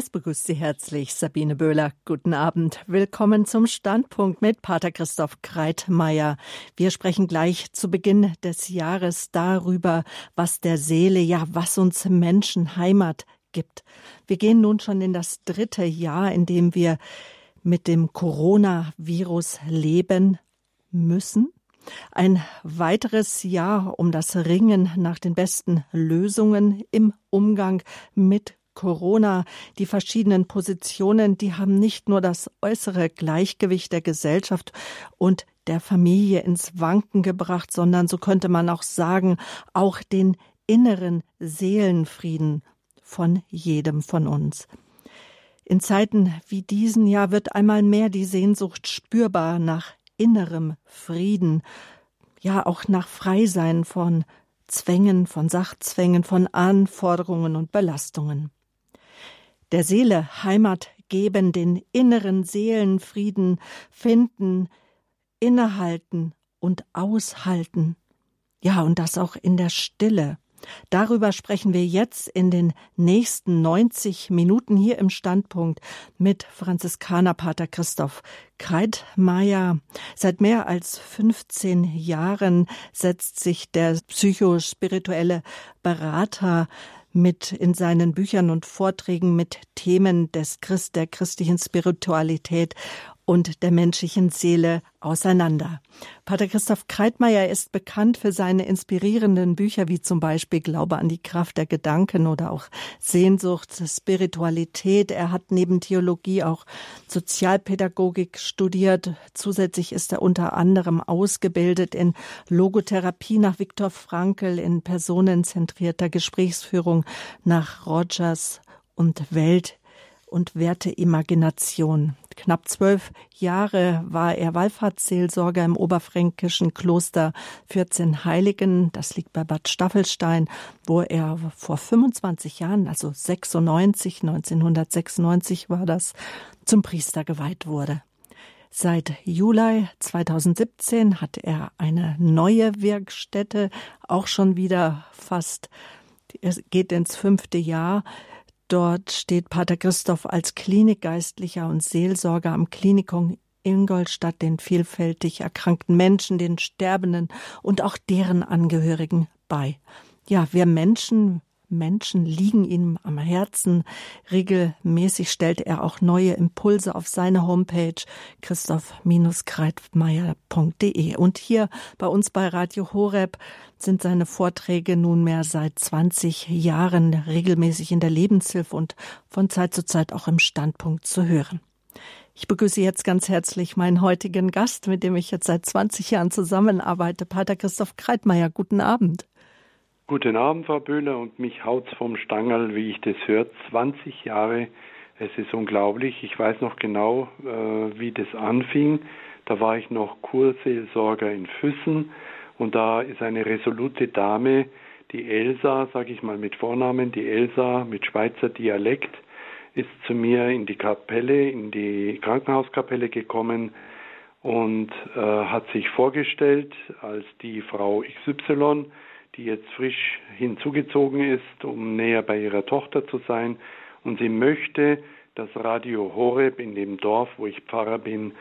Es begrüßt Sie herzlich Sabine Böhler. Guten Abend. Willkommen zum Standpunkt mit Pater Christoph Kreitmeier. Wir sprechen gleich zu Beginn des Jahres darüber, was der Seele, ja, was uns Menschen Heimat gibt. Wir gehen nun schon in das dritte Jahr, in dem wir mit dem Coronavirus leben müssen. Ein weiteres Jahr um das Ringen nach den besten Lösungen im Umgang mit Corona, die verschiedenen Positionen, die haben nicht nur das äußere Gleichgewicht der Gesellschaft und der Familie ins Wanken gebracht, sondern so könnte man auch sagen, auch den inneren Seelenfrieden von jedem von uns. In Zeiten wie diesen Jahr wird einmal mehr die Sehnsucht spürbar nach innerem Frieden, ja auch nach Freisein von Zwängen, von Sachzwängen, von Anforderungen und Belastungen der Seele Heimat geben, den inneren Seelenfrieden finden, innehalten und aushalten. Ja, und das auch in der Stille. Darüber sprechen wir jetzt in den nächsten 90 Minuten hier im Standpunkt mit Franziskanerpater Christoph Kreitmeier. Seit mehr als 15 Jahren setzt sich der psychospirituelle Berater mit in seinen Büchern und Vorträgen mit Themen des Christ, der christlichen Spiritualität und der menschlichen Seele auseinander. Pater Christoph Kreitmeier ist bekannt für seine inspirierenden Bücher wie zum Beispiel Glaube an die Kraft der Gedanken oder auch Sehnsucht, Spiritualität. Er hat neben Theologie auch Sozialpädagogik studiert. Zusätzlich ist er unter anderem ausgebildet in Logotherapie nach Viktor Frankl, in personenzentrierter Gesprächsführung nach Rogers und Welt und Werteimagination. Knapp zwölf Jahre war er Wallfahrtsseelsorger im oberfränkischen Kloster 14 Heiligen. Das liegt bei Bad Staffelstein, wo er vor 25 Jahren, also 96, 1996 war das, zum Priester geweiht wurde. Seit Juli 2017 hat er eine neue Werkstätte, auch schon wieder fast, es geht ins fünfte Jahr Dort steht Pater Christoph als Klinikgeistlicher und Seelsorger am Klinikum Ingolstadt den vielfältig erkrankten Menschen, den Sterbenden und auch deren Angehörigen bei. Ja, wir Menschen, Menschen liegen ihm am Herzen. Regelmäßig stellt er auch neue Impulse auf seine Homepage christoph-kreitmeier.de. Und hier bei uns bei Radio Horeb sind seine Vorträge nunmehr seit 20 Jahren regelmäßig in der Lebenshilfe und von Zeit zu Zeit auch im Standpunkt zu hören. Ich begrüße jetzt ganz herzlich meinen heutigen Gast, mit dem ich jetzt seit 20 Jahren zusammenarbeite, Pater Christoph Kreitmeier. Guten Abend. Guten Abend, Frau Böhler, und mich haut's vom Stangerl, wie ich das höre. 20 Jahre, es ist unglaublich. Ich weiß noch genau, äh, wie das anfing. Da war ich noch Kurseelsorger in Füssen und da ist eine resolute Dame, die Elsa, sage ich mal mit Vornamen, die Elsa mit Schweizer Dialekt, ist zu mir in die Kapelle, in die Krankenhauskapelle gekommen und äh, hat sich vorgestellt als die Frau XY die jetzt frisch hinzugezogen ist, um näher bei ihrer Tochter zu sein. Und sie möchte, dass Radio Horeb in dem Dorf, wo ich Pfarrer bin,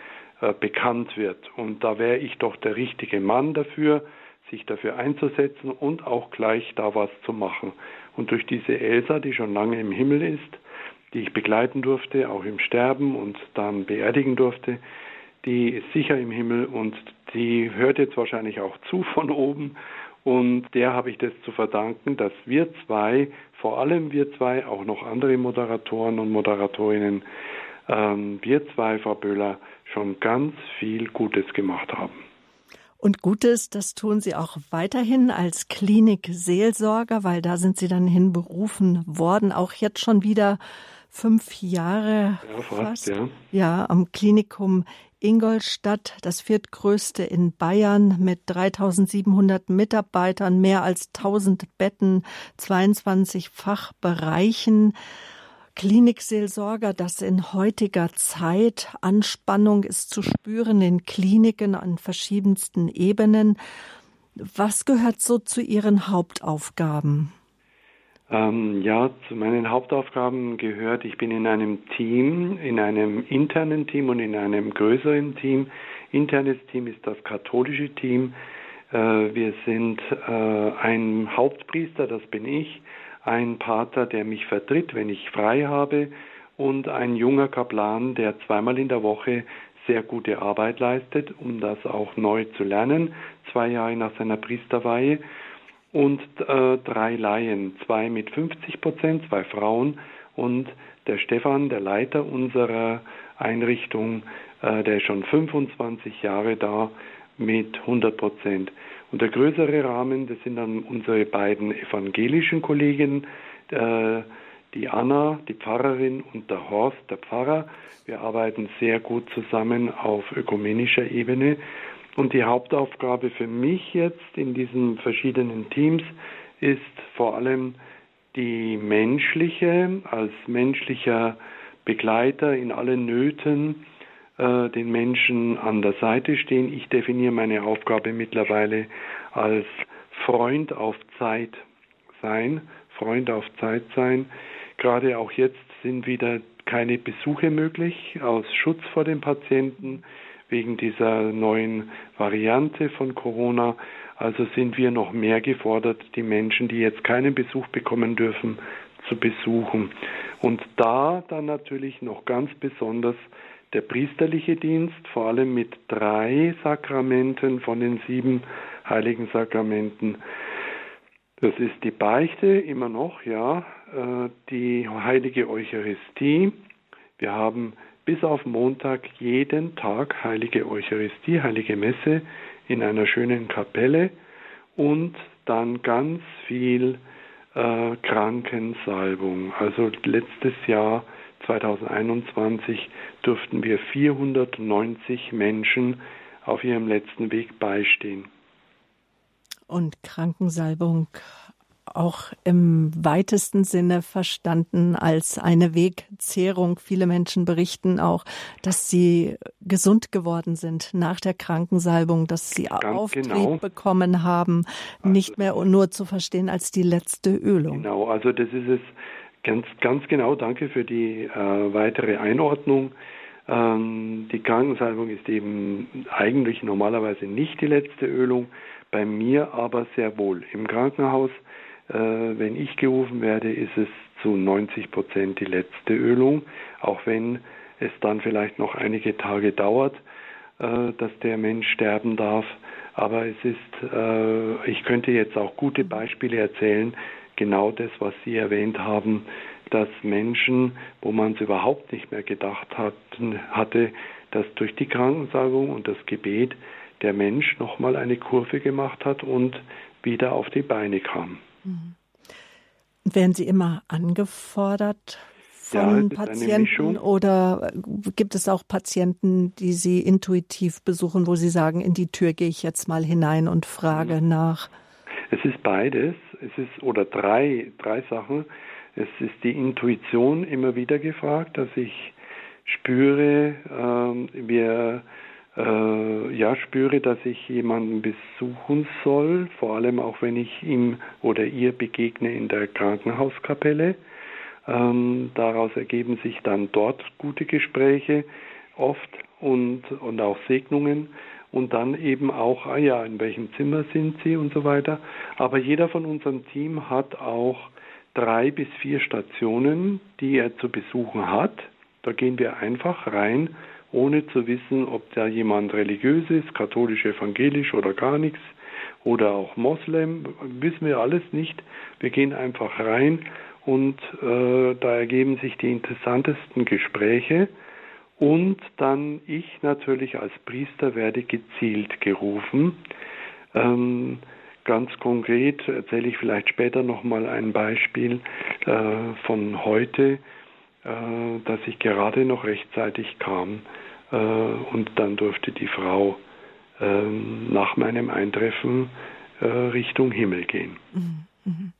äh, bekannt wird. Und da wäre ich doch der richtige Mann dafür, sich dafür einzusetzen und auch gleich da was zu machen. Und durch diese Elsa, die schon lange im Himmel ist, die ich begleiten durfte, auch im Sterben und dann beerdigen durfte, die ist sicher im Himmel und die hört jetzt wahrscheinlich auch zu von oben und der habe ich das zu verdanken, dass wir zwei, vor allem wir zwei, auch noch andere Moderatoren und Moderatorinnen, ähm, wir zwei, Frau Böhler, schon ganz viel Gutes gemacht haben. Und Gutes, das tun Sie auch weiterhin als Klinik-Seelsorger, weil da sind Sie dann hinberufen worden, auch jetzt schon wieder fünf Jahre ja, fast, fast. Ja. ja, am Klinikum Ingolstadt, das viertgrößte in Bayern mit 3700 Mitarbeitern, mehr als 1000 Betten, 22 Fachbereichen. Klinikseelsorger, das in heutiger Zeit Anspannung ist zu spüren in Kliniken an verschiedensten Ebenen. Was gehört so zu Ihren Hauptaufgaben? Ähm, ja, zu meinen Hauptaufgaben gehört, ich bin in einem Team, in einem internen Team und in einem größeren Team. Internes Team ist das katholische Team. Äh, wir sind äh, ein Hauptpriester, das bin ich, ein Pater, der mich vertritt, wenn ich frei habe, und ein junger Kaplan, der zweimal in der Woche sehr gute Arbeit leistet, um das auch neu zu lernen, zwei Jahre nach seiner Priesterweihe und äh, drei Laien, zwei mit 50 Prozent, zwei Frauen und der Stefan, der Leiter unserer Einrichtung, äh, der ist schon 25 Jahre da mit 100 Prozent. Und der größere Rahmen, das sind dann unsere beiden evangelischen Kollegen, äh, die Anna, die Pfarrerin und der Horst, der Pfarrer. Wir arbeiten sehr gut zusammen auf ökumenischer Ebene und die Hauptaufgabe für mich jetzt in diesen verschiedenen Teams ist vor allem die menschliche, als menschlicher Begleiter in allen Nöten, äh, den Menschen an der Seite stehen. Ich definiere meine Aufgabe mittlerweile als Freund auf Zeit sein, Freund auf Zeit sein. Gerade auch jetzt sind wieder keine Besuche möglich aus Schutz vor den Patienten wegen dieser neuen Variante von Corona. Also sind wir noch mehr gefordert, die Menschen, die jetzt keinen Besuch bekommen dürfen, zu besuchen. Und da dann natürlich noch ganz besonders der priesterliche Dienst, vor allem mit drei Sakramenten von den sieben heiligen Sakramenten. Das ist die Beichte immer noch, ja, äh, die heilige Eucharistie. Wir haben bis auf Montag jeden Tag heilige Eucharistie, heilige Messe in einer schönen Kapelle und dann ganz viel äh, Krankensalbung. Also letztes Jahr 2021 durften wir 490 Menschen auf ihrem letzten Weg beistehen. Und Krankensalbung auch im weitesten Sinne verstanden als eine Wegzehrung. Viele Menschen berichten auch, dass sie gesund geworden sind nach der Krankensalbung, dass sie Ganz Auftrieb genau. bekommen haben, also nicht mehr nur zu verstehen als die letzte Ölung. Genau, also das ist es ganz, ganz genau. Danke für die äh, weitere Einordnung. Ähm, die Krankensalbung ist eben eigentlich normalerweise nicht die letzte Ölung, bei mir aber sehr wohl. Im Krankenhaus wenn ich gerufen werde, ist es zu 90 Prozent die letzte Ölung, auch wenn es dann vielleicht noch einige Tage dauert, äh, dass der Mensch sterben darf. Aber es ist, äh, ich könnte jetzt auch gute Beispiele erzählen, genau das, was Sie erwähnt haben, dass Menschen, wo man es überhaupt nicht mehr gedacht hatten, hatte, dass durch die Krankensalbung und das Gebet der Mensch nochmal eine Kurve gemacht hat und wieder auf die Beine kam. Mhm. Werden Sie immer angefordert von ja, Patienten oder gibt es auch Patienten, die Sie intuitiv besuchen, wo Sie sagen, in die Tür gehe ich jetzt mal hinein und frage mhm. nach? Es ist beides. Es ist oder drei, drei Sachen. Es ist die Intuition immer wieder gefragt, dass ich spüre, äh, wir äh, ja spüre, dass ich jemanden besuchen soll, vor allem auch wenn ich ihm oder ihr begegne in der Krankenhauskapelle. Ähm, daraus ergeben sich dann dort gute Gespräche oft und, und auch Segnungen und dann eben auch, ah ja, in welchem Zimmer sind Sie und so weiter. Aber jeder von unserem Team hat auch drei bis vier Stationen, die er zu besuchen hat. Da gehen wir einfach rein ohne zu wissen, ob da jemand religiös ist, katholisch, evangelisch oder gar nichts oder auch Moslem, wissen wir alles nicht. Wir gehen einfach rein und äh, da ergeben sich die interessantesten Gespräche und dann ich natürlich als Priester werde gezielt gerufen. Ähm, ganz konkret erzähle ich vielleicht später nochmal ein Beispiel äh, von heute dass ich gerade noch rechtzeitig kam äh, und dann durfte die Frau ähm, nach meinem Eintreffen äh, Richtung Himmel gehen. Mhm, mhm.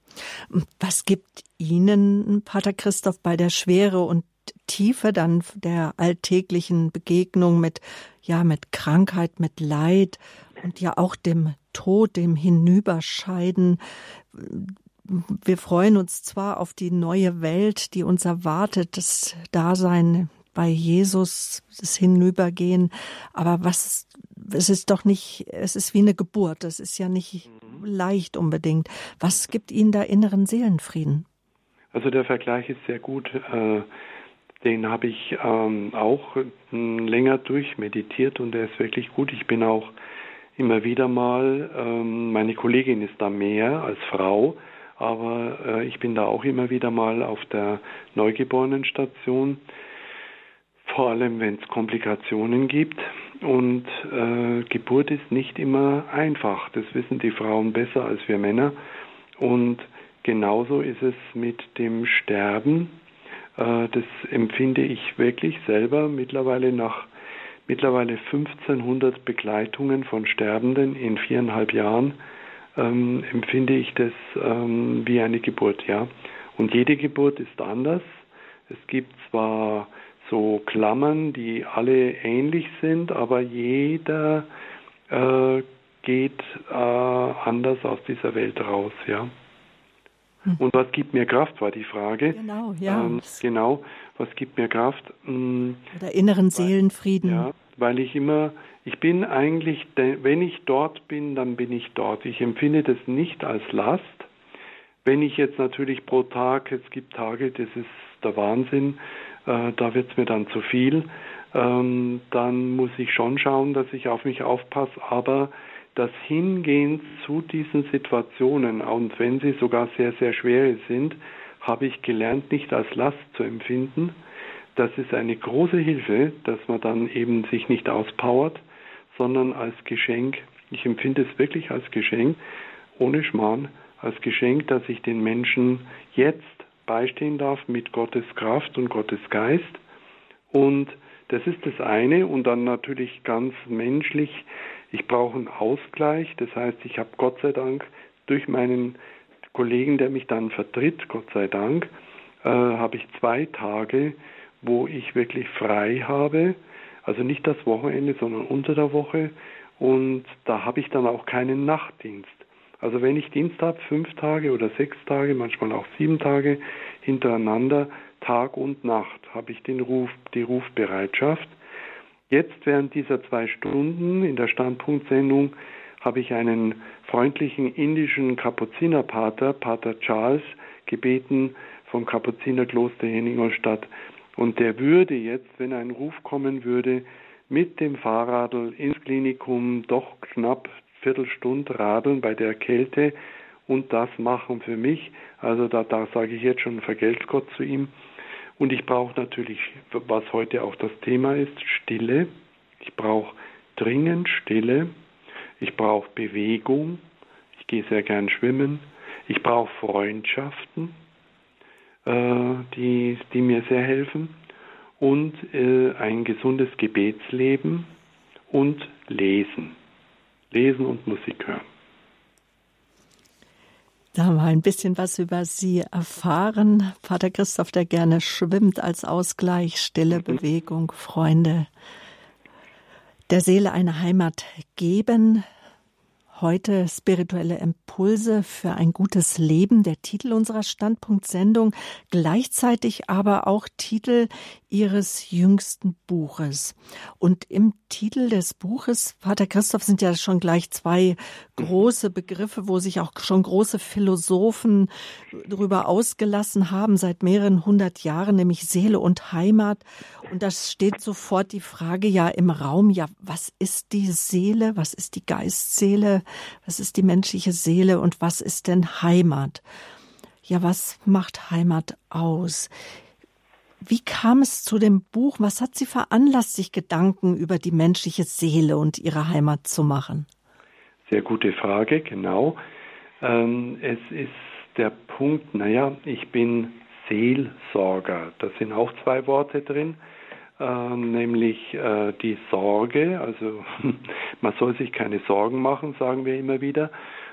Was gibt Ihnen, Pater Christoph, bei der Schwere und Tiefe dann der alltäglichen Begegnung mit, ja, mit Krankheit, mit Leid und ja auch dem Tod, dem Hinüberscheiden, wir freuen uns zwar auf die neue Welt, die uns erwartet, das Dasein bei Jesus, das Hinübergehen, aber was es ist doch nicht, es ist wie eine Geburt, das ist ja nicht leicht unbedingt. Was gibt Ihnen da inneren Seelenfrieden? Also der Vergleich ist sehr gut. Äh, den habe ich ähm, auch länger durchmeditiert und der ist wirklich gut. Ich bin auch immer wieder mal, ähm, meine Kollegin ist da mehr als Frau, aber äh, ich bin da auch immer wieder mal auf der Neugeborenenstation, vor allem wenn es Komplikationen gibt. Und äh, Geburt ist nicht immer einfach, das wissen die Frauen besser als wir Männer. Und genauso ist es mit dem Sterben. Äh, das empfinde ich wirklich selber mittlerweile nach mittlerweile 1500 Begleitungen von Sterbenden in viereinhalb Jahren ähm, empfinde ich das ähm, wie eine Geburt, ja. Und jede Geburt ist anders. Es gibt zwar so Klammern, die alle ähnlich sind, aber jeder äh, geht äh, anders aus dieser Welt raus, ja. Hm. Und was gibt mir Kraft, war die Frage. Genau, ja. Ähm, genau, was gibt mir Kraft? Hm, Oder inneren Seelenfrieden. Ja, weil ich immer, ich bin eigentlich, wenn ich dort bin, dann bin ich dort. Ich empfinde das nicht als Last. Wenn ich jetzt natürlich pro Tag, es gibt Tage, das ist der Wahnsinn, äh, da wird es mir dann zu viel, ähm, dann muss ich schon schauen, dass ich auf mich aufpasse, aber das Hingehen zu diesen Situationen, und wenn sie sogar sehr, sehr schwer sind, habe ich gelernt, nicht als Last zu empfinden, das ist eine große Hilfe, dass man dann eben sich nicht auspowert, sondern als Geschenk. Ich empfinde es wirklich als Geschenk, ohne Schmarrn, als Geschenk, dass ich den Menschen jetzt beistehen darf mit Gottes Kraft und Gottes Geist. Und das ist das eine. Und dann natürlich ganz menschlich, ich brauche einen Ausgleich. Das heißt, ich habe Gott sei Dank durch meinen Kollegen, der mich dann vertritt, Gott sei Dank, äh, habe ich zwei Tage, wo ich wirklich frei habe. Also nicht das Wochenende, sondern unter der Woche. Und da habe ich dann auch keinen Nachtdienst. Also wenn ich Dienst habe, fünf Tage oder sechs Tage, manchmal auch sieben Tage hintereinander, Tag und Nacht, habe ich den Ruf, die Rufbereitschaft. Jetzt während dieser zwei Stunden in der Standpunktsendung habe ich einen freundlichen indischen Kapuzinerpater, Pater Charles, gebeten vom Kapuzinerkloster hier in Ingolstadt, und der würde jetzt, wenn ein Ruf kommen würde, mit dem Fahrradl ins Klinikum doch knapp Viertelstunde radeln bei der Kälte und das machen für mich. Also da, da sage ich jetzt schon, vergelt's Gott zu ihm. Und ich brauche natürlich, was heute auch das Thema ist, Stille. Ich brauche dringend Stille. Ich brauche Bewegung. Ich gehe sehr gern schwimmen. Ich brauche Freundschaften. Äh, die, die mir sehr helfen und äh, ein gesundes Gebetsleben und Lesen. Lesen und Musik hören. Da haben wir ein bisschen was über Sie erfahren. Vater Christoph, der gerne schwimmt als Ausgleich, stille mhm. Bewegung, Freunde. Der Seele eine Heimat geben, Heute spirituelle Impulse für ein gutes Leben, der Titel unserer Standpunktsendung, gleichzeitig aber auch Titel Ihres jüngsten Buches. Und im Titel des Buches, Vater Christoph, sind ja schon gleich zwei große Begriffe, wo sich auch schon große Philosophen darüber ausgelassen haben seit mehreren hundert Jahren, nämlich Seele und Heimat. Und da steht sofort die Frage ja im Raum, ja, was ist die Seele? Was ist die Geistseele? Was ist die menschliche Seele? Und was ist denn Heimat? Ja, was macht Heimat aus? Wie kam es zu dem Buch? Was hat Sie veranlasst, sich Gedanken über die menschliche Seele und ihre Heimat zu machen? Sehr gute Frage, genau. Ähm, es ist der Punkt, naja, ich bin Seelsorger. Da sind auch zwei Worte drin, äh, nämlich äh, die Sorge, also man soll sich keine Sorgen machen, sagen wir immer wieder,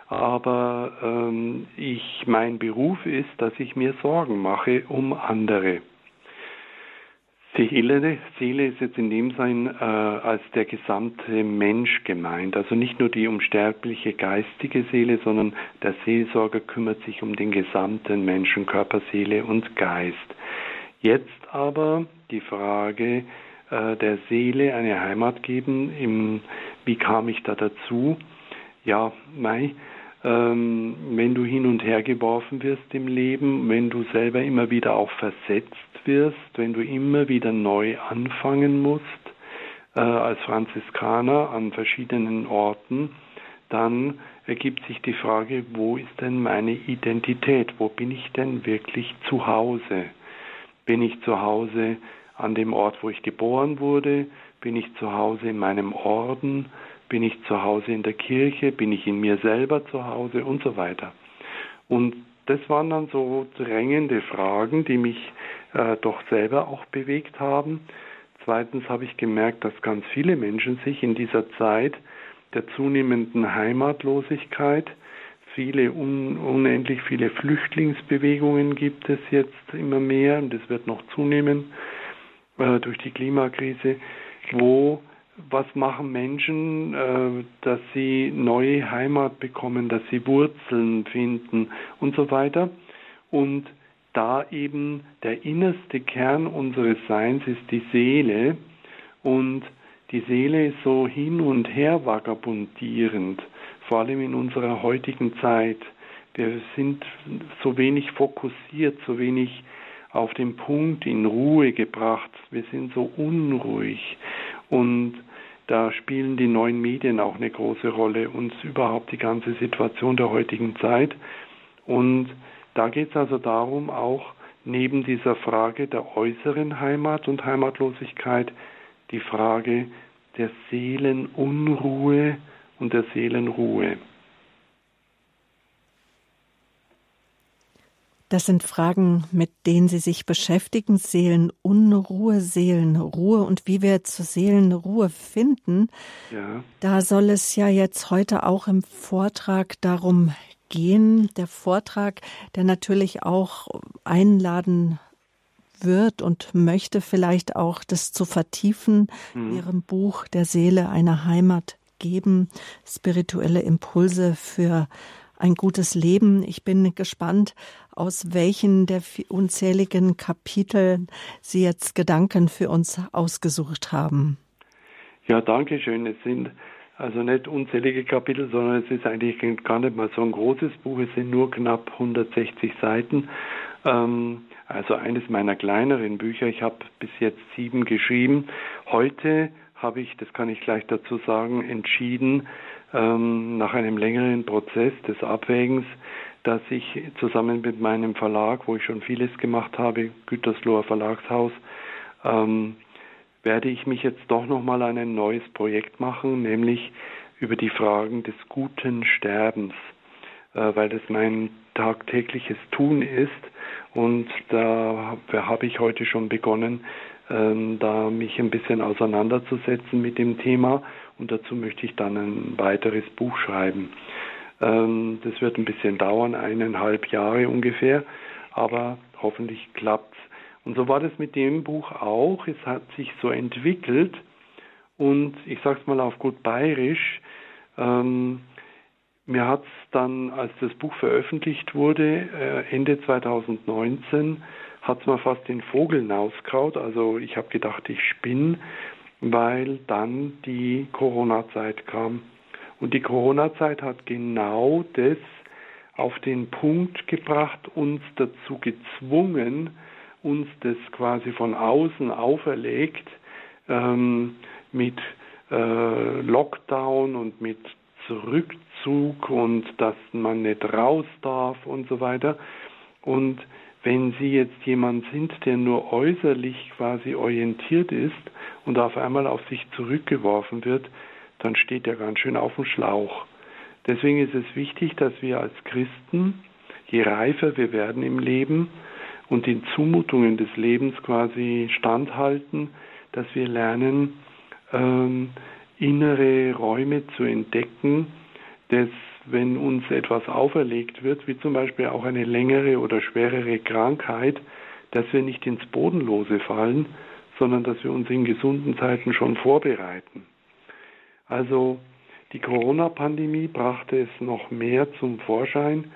aber ähm, ich, mein Beruf ist, dass ich mir Sorgen mache um andere. Seele, Seele ist jetzt in dem Sein äh, als der gesamte Mensch gemeint. Also nicht nur die unsterbliche geistige Seele, sondern der Seelsorger kümmert sich um den gesamten Menschen, Körper, Seele und Geist. Jetzt aber die Frage äh, der Seele eine Heimat geben. Im, wie kam ich da dazu? Ja, Mai, ähm, wenn du hin und her geworfen wirst im Leben, wenn du selber immer wieder auch versetzt wirst, wenn du immer wieder neu anfangen musst, äh, als Franziskaner an verschiedenen Orten, dann ergibt sich die Frage, wo ist denn meine Identität? Wo bin ich denn wirklich zu Hause? Bin ich zu Hause an dem Ort, wo ich geboren wurde? Bin ich zu Hause in meinem Orden? Bin ich zu Hause in der Kirche? Bin ich in mir selber zu Hause? Und so weiter. Und das waren dann so drängende Fragen, die mich äh, doch selber auch bewegt haben. Zweitens habe ich gemerkt, dass ganz viele Menschen sich in dieser Zeit der zunehmenden Heimatlosigkeit, viele un, unendlich viele Flüchtlingsbewegungen gibt es jetzt immer mehr und es wird noch zunehmen äh, durch die Klimakrise, wo was machen Menschen, äh, dass sie neue Heimat bekommen, dass sie Wurzeln finden und so weiter. Und da eben der innerste Kern unseres Seins ist die Seele und die Seele ist so hin und her vagabundierend, vor allem in unserer heutigen Zeit. Wir sind so wenig fokussiert, so wenig auf den Punkt in Ruhe gebracht. Wir sind so unruhig und da spielen die neuen Medien auch eine große Rolle und überhaupt die ganze Situation der heutigen Zeit. Und da geht es also darum, auch neben dieser Frage der äußeren Heimat und Heimatlosigkeit die Frage der Seelenunruhe und der Seelenruhe. Das sind Fragen, mit denen Sie sich beschäftigen. Seelenunruhe, Seelenruhe und wie wir zur Seelenruhe finden. Ja. Da soll es ja jetzt heute auch im Vortrag darum gehen. Der Vortrag, der natürlich auch einladen wird und möchte vielleicht auch das zu vertiefen, mhm. ihrem Buch der Seele eine Heimat geben, spirituelle Impulse für ein gutes Leben. Ich bin gespannt, aus welchen der unzähligen Kapitel Sie jetzt Gedanken für uns ausgesucht haben. Ja, danke schön. Es sind also nicht unzählige Kapitel, sondern es ist eigentlich gar nicht mal so ein großes Buch. Es sind nur knapp 160 Seiten. Ähm, also eines meiner kleineren Bücher. Ich habe bis jetzt sieben geschrieben. Heute habe ich, das kann ich gleich dazu sagen, entschieden, ähm, nach einem längeren Prozess des Abwägens, dass ich zusammen mit meinem Verlag, wo ich schon vieles gemacht habe, Gütersloher Verlagshaus, ähm, werde ich mich jetzt doch nochmal an ein neues Projekt machen, nämlich über die Fragen des guten Sterbens, äh, weil das mein tagtägliches Tun ist. Und da habe ich heute schon begonnen, ähm, da mich ein bisschen auseinanderzusetzen mit dem Thema. Und dazu möchte ich dann ein weiteres Buch schreiben. Ähm, das wird ein bisschen dauern, eineinhalb Jahre ungefähr, aber hoffentlich klappt's. Und so war das mit dem Buch auch. Es hat sich so entwickelt und ich sag's mal auf gut bayerisch, ähm, mir hat's dann, als das Buch veröffentlicht wurde, äh, Ende 2019, hat's mir fast den Vogel hinausgehaut. Also ich habe gedacht, ich spinne, weil dann die Corona-Zeit kam. Und die Corona-Zeit hat genau das auf den Punkt gebracht, uns dazu gezwungen, uns das quasi von außen auferlegt ähm, mit äh, Lockdown und mit Zurückzug und dass man nicht raus darf und so weiter. Und wenn Sie jetzt jemand sind, der nur äußerlich quasi orientiert ist und auf einmal auf sich zurückgeworfen wird, dann steht er ganz schön auf dem Schlauch. Deswegen ist es wichtig, dass wir als Christen, je reifer wir werden im Leben, und den Zumutungen des Lebens quasi standhalten, dass wir lernen, ähm, innere Räume zu entdecken, dass wenn uns etwas auferlegt wird, wie zum Beispiel auch eine längere oder schwerere Krankheit, dass wir nicht ins Bodenlose fallen, sondern dass wir uns in gesunden Zeiten schon vorbereiten. Also die Corona-Pandemie brachte es noch mehr zum Vorschein,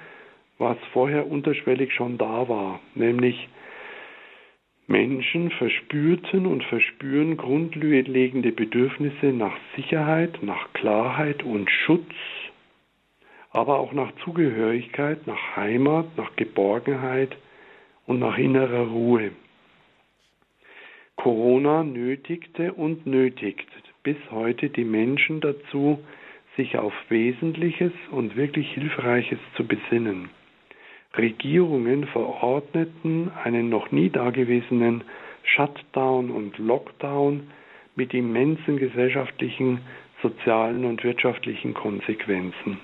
was vorher unterschwellig schon da war, nämlich Menschen verspürten und verspüren grundlegende Bedürfnisse nach Sicherheit, nach Klarheit und Schutz, aber auch nach Zugehörigkeit, nach Heimat, nach Geborgenheit und nach innerer Ruhe. Corona nötigte und nötigt bis heute die Menschen dazu, sich auf Wesentliches und wirklich Hilfreiches zu besinnen. Regierungen verordneten einen noch nie dagewesenen Shutdown und Lockdown mit immensen gesellschaftlichen, sozialen und wirtschaftlichen Konsequenzen.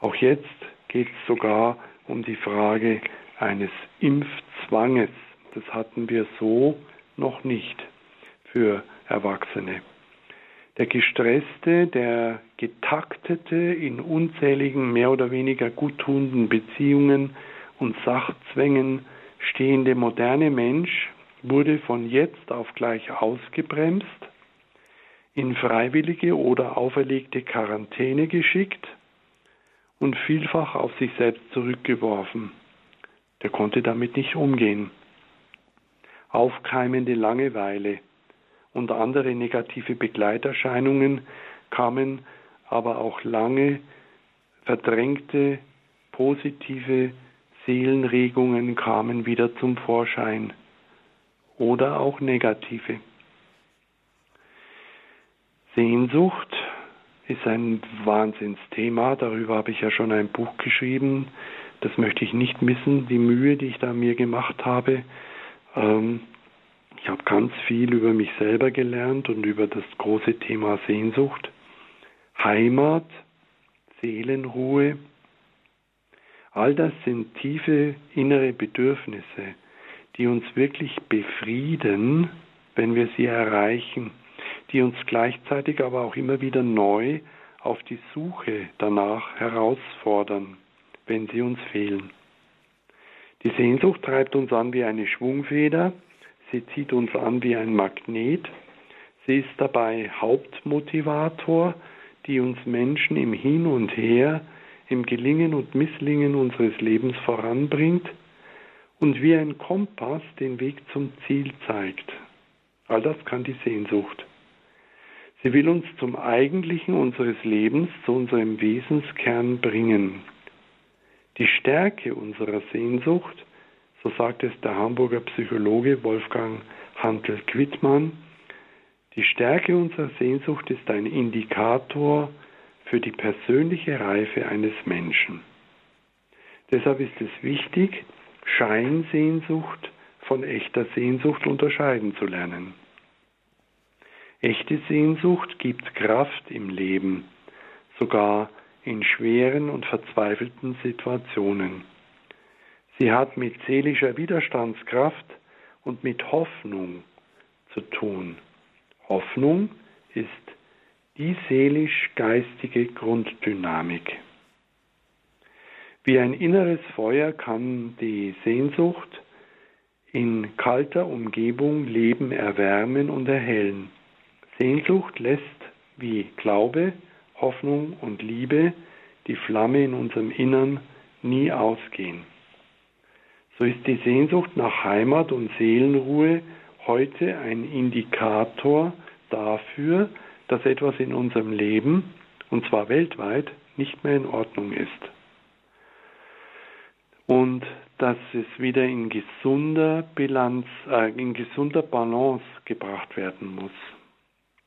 Auch jetzt geht es sogar um die Frage eines Impfzwanges. Das hatten wir so noch nicht für Erwachsene. Der gestresste, der getaktete, in unzähligen mehr oder weniger guttunenden Beziehungen und Sachzwängen stehende moderne Mensch wurde von jetzt auf gleich ausgebremst, in freiwillige oder auferlegte Quarantäne geschickt und vielfach auf sich selbst zurückgeworfen. Der konnte damit nicht umgehen. Aufkeimende Langeweile, und andere negative Begleiterscheinungen kamen aber auch lange verdrängte positive Seelenregungen kamen wieder zum Vorschein oder auch negative. Sehnsucht ist ein Wahnsinnsthema, darüber habe ich ja schon ein Buch geschrieben, das möchte ich nicht missen, die Mühe, die ich da mir gemacht habe. Ähm, ich habe ganz viel über mich selber gelernt und über das große Thema Sehnsucht, Heimat, Seelenruhe. All das sind tiefe innere Bedürfnisse, die uns wirklich befrieden, wenn wir sie erreichen, die uns gleichzeitig aber auch immer wieder neu auf die Suche danach herausfordern, wenn sie uns fehlen. Die Sehnsucht treibt uns an wie eine Schwungfeder, Sie zieht uns an wie ein Magnet. Sie ist dabei Hauptmotivator, die uns Menschen im Hin und Her, im Gelingen und Misslingen unseres Lebens voranbringt und wie ein Kompass den Weg zum Ziel zeigt. All das kann die Sehnsucht. Sie will uns zum Eigentlichen unseres Lebens, zu unserem Wesenskern bringen. Die Stärke unserer Sehnsucht so sagt es der Hamburger Psychologe Wolfgang Hantel-Quittmann, die Stärke unserer Sehnsucht ist ein Indikator für die persönliche Reife eines Menschen. Deshalb ist es wichtig, Scheinsehnsucht von echter Sehnsucht unterscheiden zu lernen. Echte Sehnsucht gibt Kraft im Leben, sogar in schweren und verzweifelten Situationen. Sie hat mit seelischer Widerstandskraft und mit Hoffnung zu tun. Hoffnung ist die seelisch-geistige Grunddynamik. Wie ein inneres Feuer kann die Sehnsucht in kalter Umgebung Leben erwärmen und erhellen. Sehnsucht lässt wie Glaube, Hoffnung und Liebe die Flamme in unserem Innern nie ausgehen. So ist die Sehnsucht nach Heimat und Seelenruhe heute ein Indikator dafür, dass etwas in unserem Leben, und zwar weltweit, nicht mehr in Ordnung ist. Und dass es wieder in gesunder Bilanz, äh, in gesunder Balance gebracht werden muss.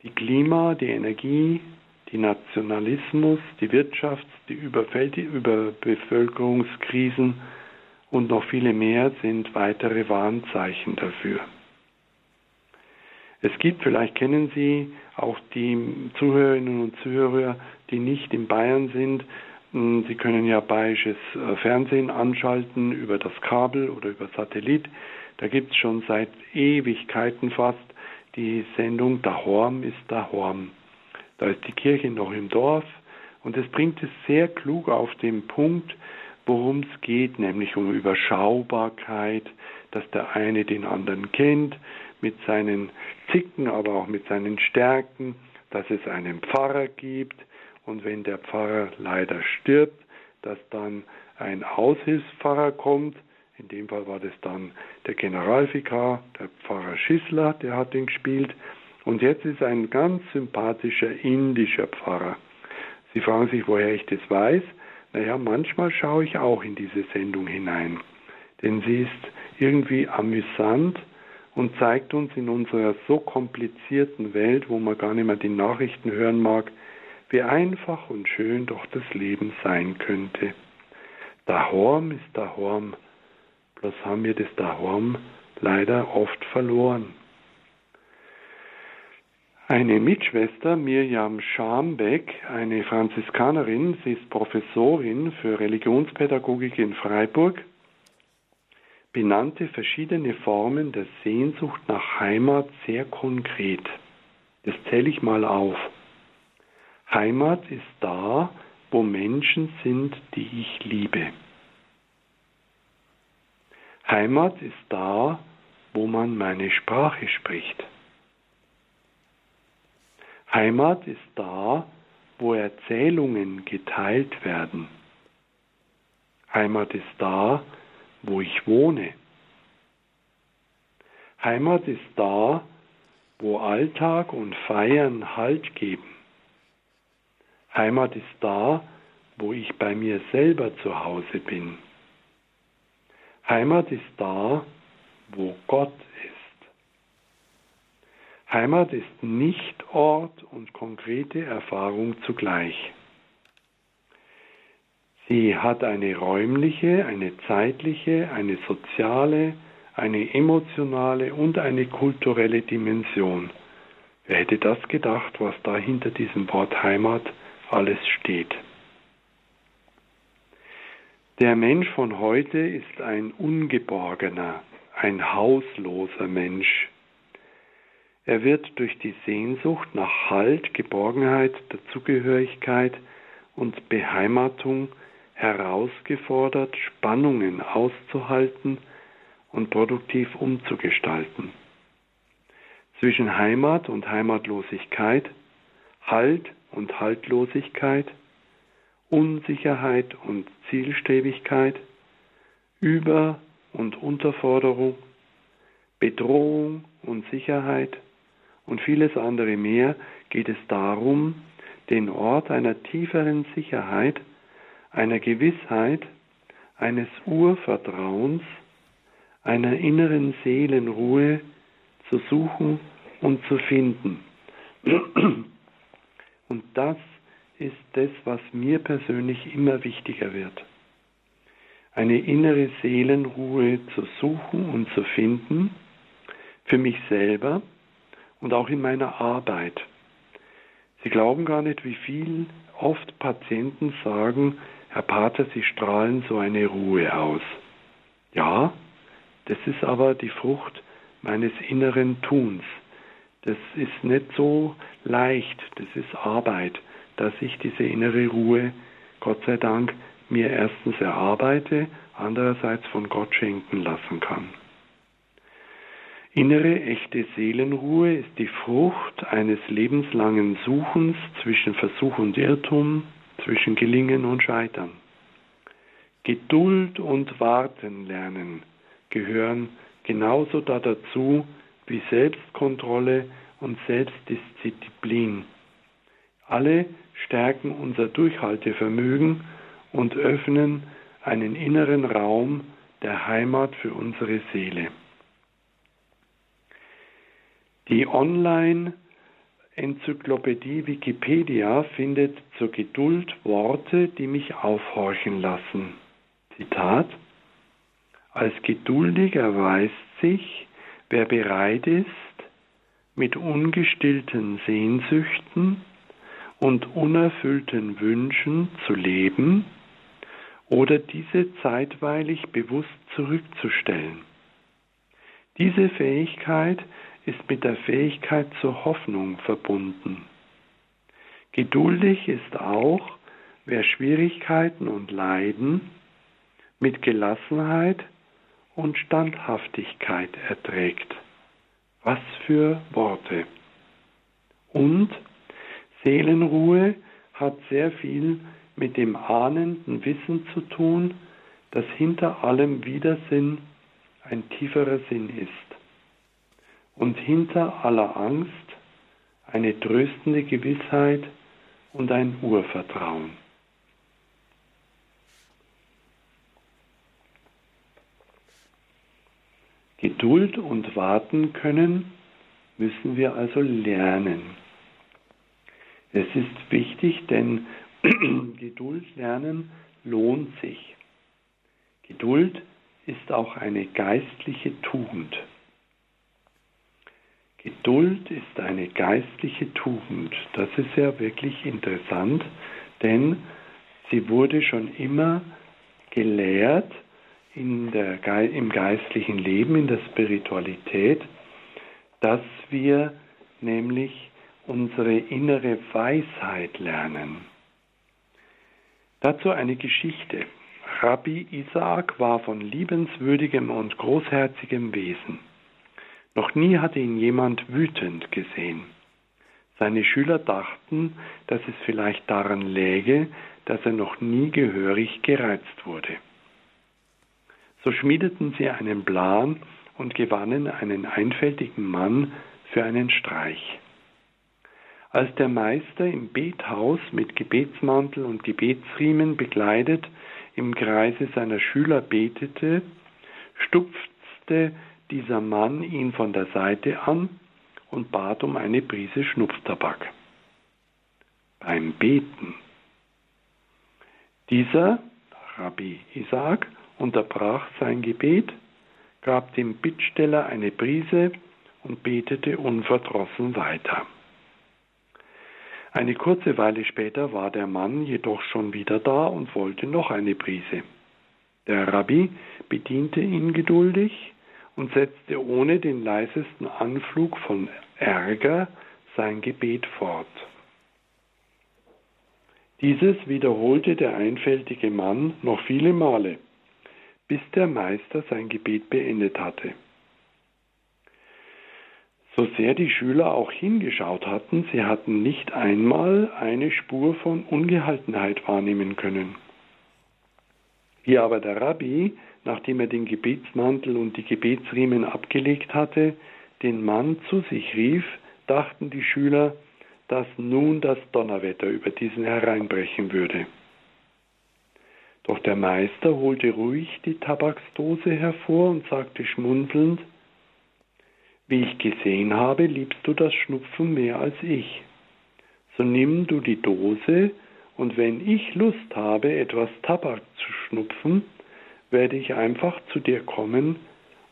Die Klima, die Energie, die Nationalismus, die Wirtschafts-, die Überbevölkerungskrisen und noch viele mehr sind weitere Warnzeichen dafür. Es gibt, vielleicht kennen Sie auch die Zuhörerinnen und Zuhörer, die nicht in Bayern sind. Hm, Sie können ja bayerisches äh, Fernsehen anschalten über das Kabel oder über Satellit. Da gibt es schon seit Ewigkeiten fast die Sendung Da Horm ist Da Horm. Da ist die Kirche noch im Dorf und es bringt es sehr klug auf den Punkt, worum es geht, nämlich um Überschaubarkeit, dass der eine den anderen kennt, mit seinen Zicken, aber auch mit seinen Stärken, dass es einen Pfarrer gibt und wenn der Pfarrer leider stirbt, dass dann ein Aushilfspfarrer kommt. In dem Fall war das dann der Generalvikar, der Pfarrer Schissler, der hat ihn gespielt. Und jetzt ist ein ganz sympathischer indischer Pfarrer. Sie fragen sich, woher ich das weiß. Naja, manchmal schaue ich auch in diese Sendung hinein. Denn sie ist irgendwie amüsant und zeigt uns in unserer so komplizierten Welt, wo man gar nicht mehr die Nachrichten hören mag, wie einfach und schön doch das Leben sein könnte. Dahorm ist Dahorm, bloß haben wir das Dahorm leider oft verloren. Eine Mitschwester, Mirjam Schambeck, eine Franziskanerin, sie ist Professorin für Religionspädagogik in Freiburg, benannte verschiedene Formen der Sehnsucht nach Heimat sehr konkret. Das zähle ich mal auf. Heimat ist da, wo Menschen sind, die ich liebe. Heimat ist da, wo man meine Sprache spricht. Heimat ist da, wo Erzählungen geteilt werden. Heimat ist da, wo ich wohne. Heimat ist da, wo Alltag und Feiern Halt geben. Heimat ist da, wo ich bei mir selber zu Hause bin. Heimat ist da, wo Gott. Heimat ist nicht Ort und konkrete Erfahrung zugleich. Sie hat eine räumliche, eine zeitliche, eine soziale, eine emotionale und eine kulturelle Dimension. Wer hätte das gedacht, was da hinter diesem Wort Heimat alles steht? Der Mensch von heute ist ein ungeborgener, ein hausloser Mensch. Er wird durch die Sehnsucht nach Halt, Geborgenheit, Dazugehörigkeit und Beheimatung herausgefordert, Spannungen auszuhalten und produktiv umzugestalten. Zwischen Heimat und Heimatlosigkeit, Halt und Haltlosigkeit, Unsicherheit und Zielstrebigkeit, Über- und Unterforderung, Bedrohung und Sicherheit und vieles andere mehr geht es darum, den Ort einer tieferen Sicherheit einer Gewissheit, eines Urvertrauens, einer inneren Seelenruhe zu suchen und zu finden. Und das ist das, was mir persönlich immer wichtiger wird. Eine innere Seelenruhe zu suchen und zu finden, für mich selber und auch in meiner Arbeit. Sie glauben gar nicht, wie viel oft Patienten sagen, Herr Pater, Sie strahlen so eine Ruhe aus. Ja, das ist aber die Frucht meines inneren Tuns. Das ist nicht so leicht, das ist Arbeit, dass ich diese innere Ruhe, Gott sei Dank, mir erstens erarbeite, andererseits von Gott schenken lassen kann. Innere, echte Seelenruhe ist die Frucht eines lebenslangen Suchens zwischen Versuch und Irrtum, zwischen Gelingen und Scheitern. Geduld und Warten lernen gehören genauso da dazu wie Selbstkontrolle und Selbstdisziplin. Alle stärken unser Durchhaltevermögen und öffnen einen inneren Raum der Heimat für unsere Seele. Die Online- Enzyklopädie Wikipedia findet zur Geduld Worte, die mich aufhorchen lassen. Zitat Als geduldig erweist sich, wer bereit ist, mit ungestillten Sehnsüchten und unerfüllten Wünschen zu leben oder diese zeitweilig bewusst zurückzustellen. Diese Fähigkeit ist mit der Fähigkeit zur Hoffnung verbunden. Geduldig ist auch, wer Schwierigkeiten und Leiden mit Gelassenheit und Standhaftigkeit erträgt. Was für Worte. Und Seelenruhe hat sehr viel mit dem ahnenden Wissen zu tun, dass hinter allem Widersinn ein tieferer Sinn ist und hinter aller Angst eine tröstende Gewissheit und ein Urvertrauen. Geduld und warten können müssen wir also lernen. Es ist wichtig, denn Geduld lernen lohnt sich. Geduld ist auch eine geistliche Tugend. Geduld ist eine geistliche Tugend. Das ist ja wirklich interessant, denn sie wurde schon immer gelehrt der, im geistlichen Leben, in der Spiritualität, dass wir nämlich unsere innere Weisheit lernen. Dazu eine Geschichte. Rabbi Isaac war von liebenswürdigem und großherzigem Wesen. Noch nie hatte ihn jemand wütend gesehen. Seine Schüler dachten, dass es vielleicht daran läge, dass er noch nie gehörig gereizt wurde. So schmiedeten sie einen Plan und gewannen einen einfältigen Mann für einen Streich. Als der Meister im Bethaus mit Gebetsmantel und Gebetsriemen bekleidet im Kreise seiner Schüler betete, stupfte dieser Mann ihn von der Seite an und bat um eine Prise Schnupftabak. Beim Beten. Dieser, Rabbi Isaac, unterbrach sein Gebet, gab dem Bittsteller eine Prise und betete unverdrossen weiter. Eine kurze Weile später war der Mann jedoch schon wieder da und wollte noch eine Prise. Der Rabbi bediente ihn geduldig und setzte ohne den leisesten Anflug von Ärger sein Gebet fort. Dieses wiederholte der einfältige Mann noch viele Male, bis der Meister sein Gebet beendet hatte. So sehr die Schüler auch hingeschaut hatten, sie hatten nicht einmal eine Spur von Ungehaltenheit wahrnehmen können. Wie aber der Rabbi, nachdem er den Gebetsmantel und die Gebetsriemen abgelegt hatte, den Mann zu sich rief, dachten die Schüler, dass nun das Donnerwetter über diesen hereinbrechen würde. Doch der Meister holte ruhig die Tabaksdose hervor und sagte schmunzelnd, wie ich gesehen habe, liebst du das Schnupfen mehr als ich. So nimm du die Dose, und wenn ich Lust habe, etwas Tabak zu schnupfen, werde ich einfach zu dir kommen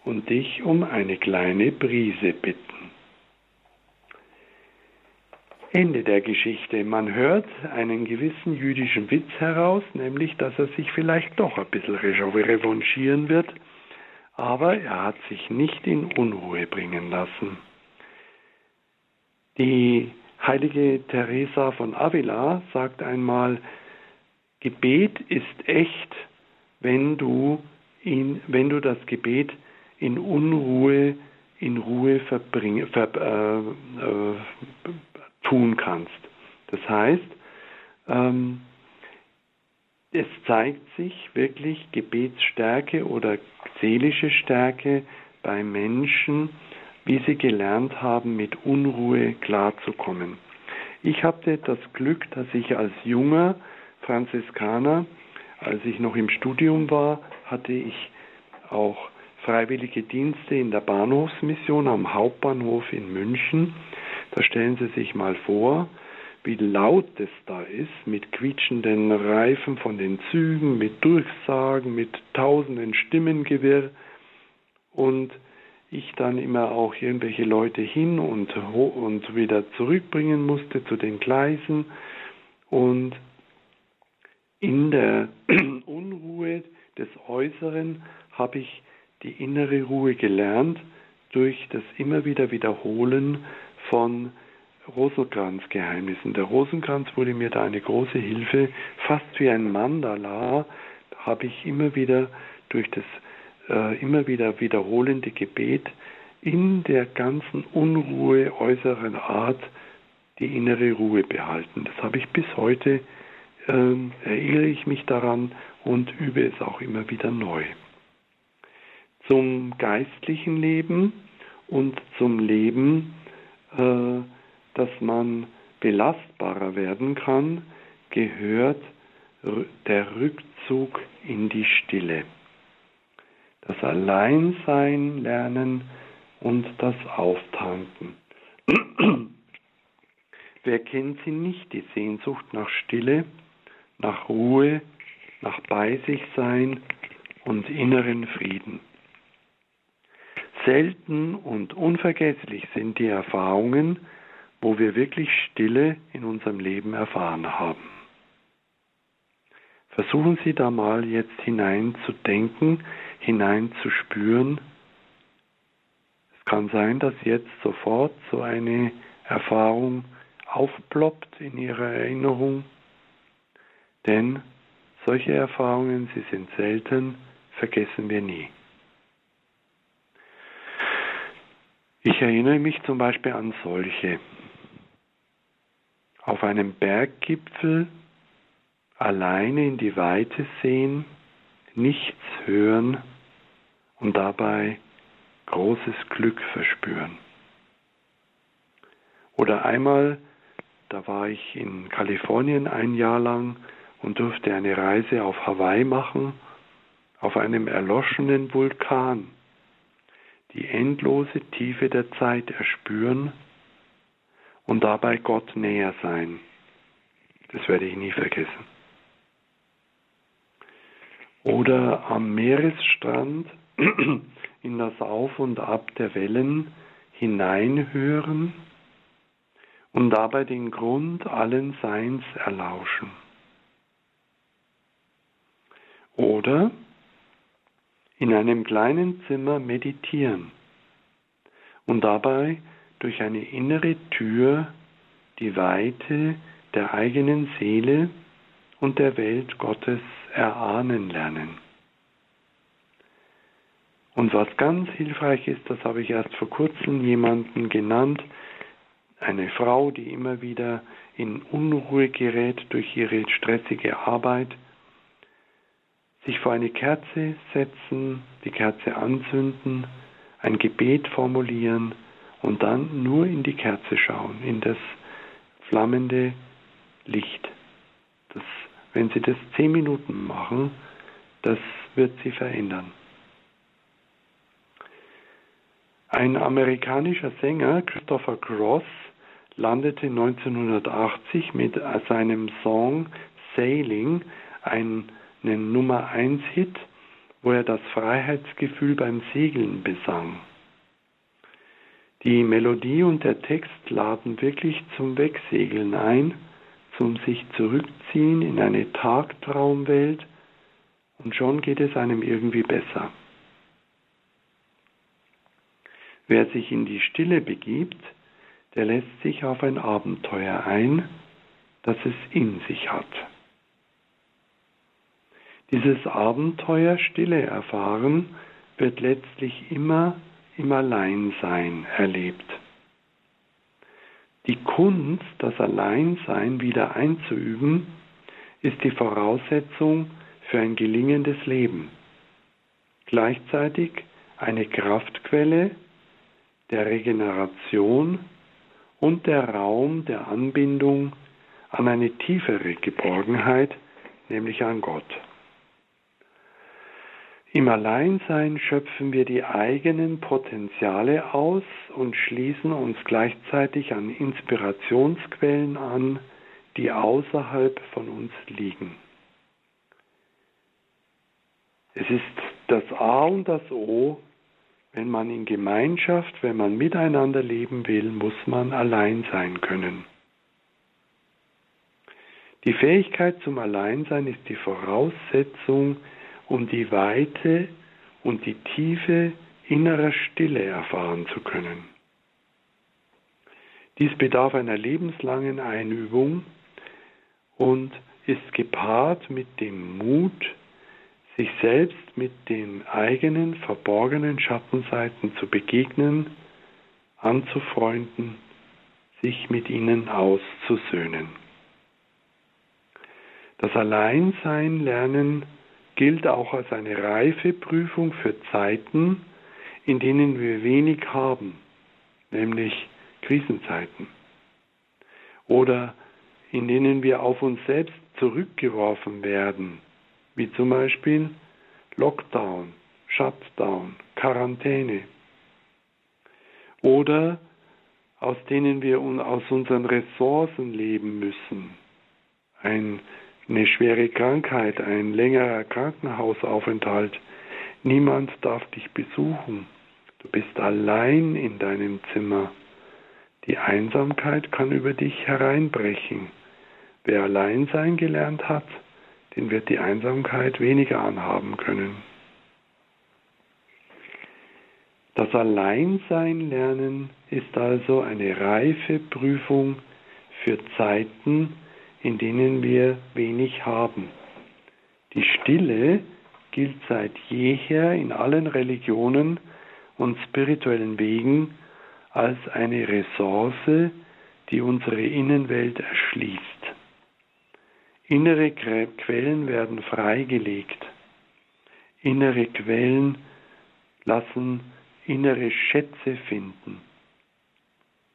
und dich um eine kleine Brise bitten. Ende der Geschichte. Man hört einen gewissen jüdischen Witz heraus, nämlich, dass er sich vielleicht doch ein bisschen revanchieren wird aber er hat sich nicht in Unruhe bringen lassen. Die heilige Teresa von Avila sagt einmal, Gebet ist echt, wenn du, ihn, wenn du das Gebet in Unruhe, in Ruhe verbring, ver, äh, äh, tun kannst. Das heißt, ähm, es zeigt sich wirklich Gebetsstärke oder seelische Stärke bei Menschen, wie sie gelernt haben, mit Unruhe klarzukommen. Ich hatte das Glück, dass ich als junger Franziskaner, als ich noch im Studium war, hatte ich auch freiwillige Dienste in der Bahnhofsmission am Hauptbahnhof in München. Da stellen Sie sich mal vor, wie laut es da ist, mit quietschenden Reifen von den Zügen, mit Durchsagen, mit tausenden Stimmengewirr und ich dann immer auch irgendwelche Leute hin und, und wieder zurückbringen musste zu den Gleisen und in der Unruhe des Äußeren habe ich die innere Ruhe gelernt durch das immer wieder Wiederholen von Rosenkranzgeheimnissen. Der Rosenkranz wurde mir da eine große Hilfe. Fast wie ein Mandala habe ich immer wieder durch das immer wieder wiederholende Gebet in der ganzen Unruhe äußeren Art die innere Ruhe behalten. Das habe ich bis heute, äh, erinnere ich mich daran und übe es auch immer wieder neu. Zum geistlichen Leben und zum Leben, äh, dass man belastbarer werden kann, gehört der Rückzug in die Stille. Das Alleinsein lernen und das Auftanken. Wer kennt sie nicht, die Sehnsucht nach Stille, nach Ruhe, nach bei sich sein und inneren Frieden? Selten und unvergesslich sind die Erfahrungen, wo wir wirklich Stille in unserem Leben erfahren haben. Versuchen Sie da mal jetzt hineinzuspüren. Es kann sein, dass jetzt sofort so eine Erfahrung aufploppt in Ihrer Erinnerung, denn solche Erfahrungen, sie sind selten, vergessen wir nie. Ich erinnere mich zum Beispiel an solche. Auf einem Berggipfel alleine in die Weite sehen, nichts hören und dabei großes Glück verspüren. Oder einmal, da war ich in Kalifornien ein Jahr lang und durfte eine Reise auf Hawaii machen, auf einem erloschenen Vulkan, die endlose Tiefe der Zeit erspüren und dabei Gott näher sein. Das werde ich nie vergessen oder am Meeresstrand in das Auf und Ab der Wellen hineinhören und dabei den Grund allen Seins erlauschen. Oder in einem kleinen Zimmer meditieren und dabei durch eine innere Tür die Weite der eigenen Seele und der Welt Gottes erahnen lernen. Und was ganz hilfreich ist, das habe ich erst vor kurzem jemanden genannt, eine Frau, die immer wieder in Unruhe gerät durch ihre stressige Arbeit, sich vor eine Kerze setzen, die Kerze anzünden, ein Gebet formulieren und dann nur in die Kerze schauen, in das flammende Licht, das wenn Sie das zehn Minuten machen, das wird Sie verändern. Ein amerikanischer Sänger, Christopher Cross, landete 1980 mit seinem Song Sailing einen Nummer 1 Hit, wo er das Freiheitsgefühl beim Segeln besang. Die Melodie und der Text laden wirklich zum Wegsegeln ein zum sich zurückziehen in eine Tagtraumwelt und schon geht es einem irgendwie besser. Wer sich in die Stille begibt, der lässt sich auf ein Abenteuer ein, das es in sich hat. Dieses Abenteuer Stille erfahren wird letztlich immer im Alleinsein erlebt. Die Kunst, das Alleinsein wieder einzuüben, ist die Voraussetzung für ein gelingendes Leben. Gleichzeitig eine Kraftquelle der Regeneration und der Raum der Anbindung an eine tiefere Geborgenheit, nämlich an Gott. Im Alleinsein schöpfen wir die eigenen Potenziale aus und schließen uns gleichzeitig an Inspirationsquellen an, die außerhalb von uns liegen. Es ist das A und das O, wenn man in Gemeinschaft, wenn man miteinander leben will, muss man allein sein können. Die Fähigkeit zum Alleinsein ist die Voraussetzung, um die Weite und die Tiefe innerer Stille erfahren zu können. Dies bedarf einer lebenslangen Einübung und ist gepaart mit dem Mut, sich selbst mit den eigenen verborgenen Schattenseiten zu begegnen, anzufreunden, sich mit ihnen auszusöhnen. Das Alleinsein lernen gilt auch als eine Reifeprüfung für Zeiten, in denen wir wenig haben, nämlich Krisenzeiten. Oder in denen wir auf uns selbst zurückgeworfen werden, wie zum Beispiel Lockdown, Shutdown, Quarantäne. Oder aus denen wir aus unseren Ressourcen leben müssen. Ein, eine schwere Krankheit, ein längerer Krankenhausaufenthalt. Niemand darf dich besuchen. Du bist allein in deinem Zimmer. Die Einsamkeit kann über dich hereinbrechen. Wer allein sein gelernt hat, den wird die Einsamkeit weniger anhaben können. Das Alleinsein lernen ist also eine reife Prüfung für Zeiten, in denen wir wenig haben. Die Stille gilt seit jeher in allen Religionen und spirituellen Wegen als eine Ressource, die unsere Innenwelt erschließt. Innere Quellen werden freigelegt. Innere Quellen lassen innere Schätze finden.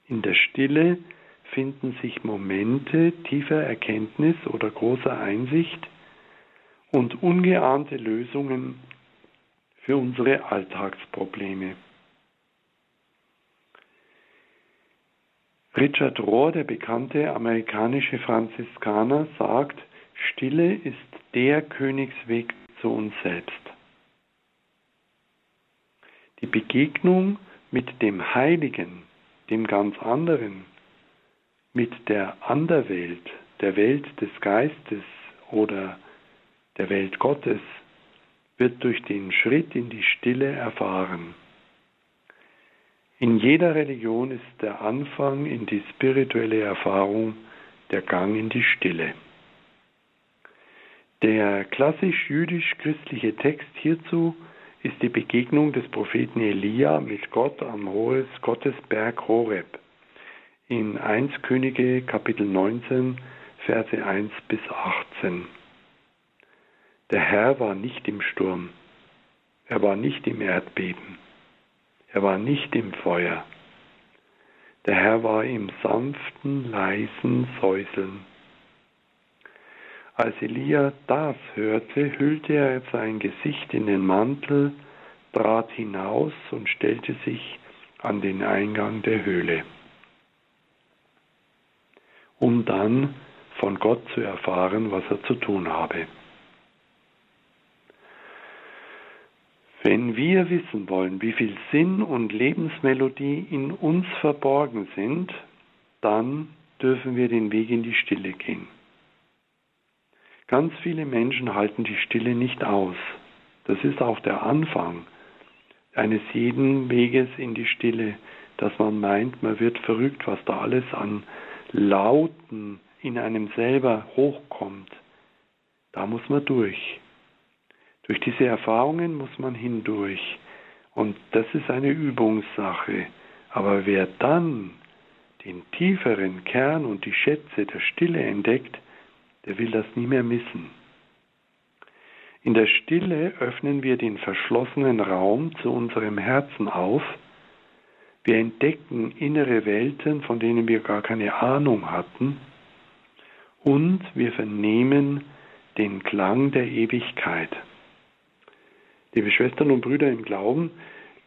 In der Stille finden sich Momente tiefer Erkenntnis oder großer Einsicht und ungeahnte Lösungen für unsere Alltagsprobleme. Richard Rohr, der bekannte amerikanische Franziskaner, sagt, Stille ist der Königsweg zu uns selbst. Die Begegnung mit dem Heiligen, dem ganz anderen, mit der Anderwelt, der Welt des Geistes oder der Welt Gottes, wird durch den Schritt in die Stille erfahren. In jeder Religion ist der Anfang in die spirituelle Erfahrung der Gang in die Stille. Der klassisch jüdisch-christliche Text hierzu ist die Begegnung des Propheten Elia mit Gott am Hohes Gottesberg Horeb in 1 Könige Kapitel 19 Verse 1 bis 18. Der Herr war nicht im Sturm, er war nicht im Erdbeben, er war nicht im Feuer. Der Herr war im sanften, leisen Säuseln. Als Elia das hörte, hüllte er sein Gesicht in den Mantel, trat hinaus und stellte sich an den Eingang der Höhle, um dann von Gott zu erfahren, was er zu tun habe. Wenn wir wissen wollen, wie viel Sinn und Lebensmelodie in uns verborgen sind, dann dürfen wir den Weg in die Stille gehen. Ganz viele Menschen halten die Stille nicht aus. Das ist auch der Anfang eines jeden Weges in die Stille, dass man meint, man wird verrückt, was da alles an Lauten in einem selber hochkommt. Da muss man durch. Durch diese Erfahrungen muss man hindurch. Und das ist eine Übungssache. Aber wer dann den tieferen Kern und die Schätze der Stille entdeckt, der will das nie mehr missen. In der Stille öffnen wir den verschlossenen Raum zu unserem Herzen auf. Wir entdecken innere Welten, von denen wir gar keine Ahnung hatten. Und wir vernehmen den Klang der Ewigkeit. Liebe Schwestern und Brüder im Glauben,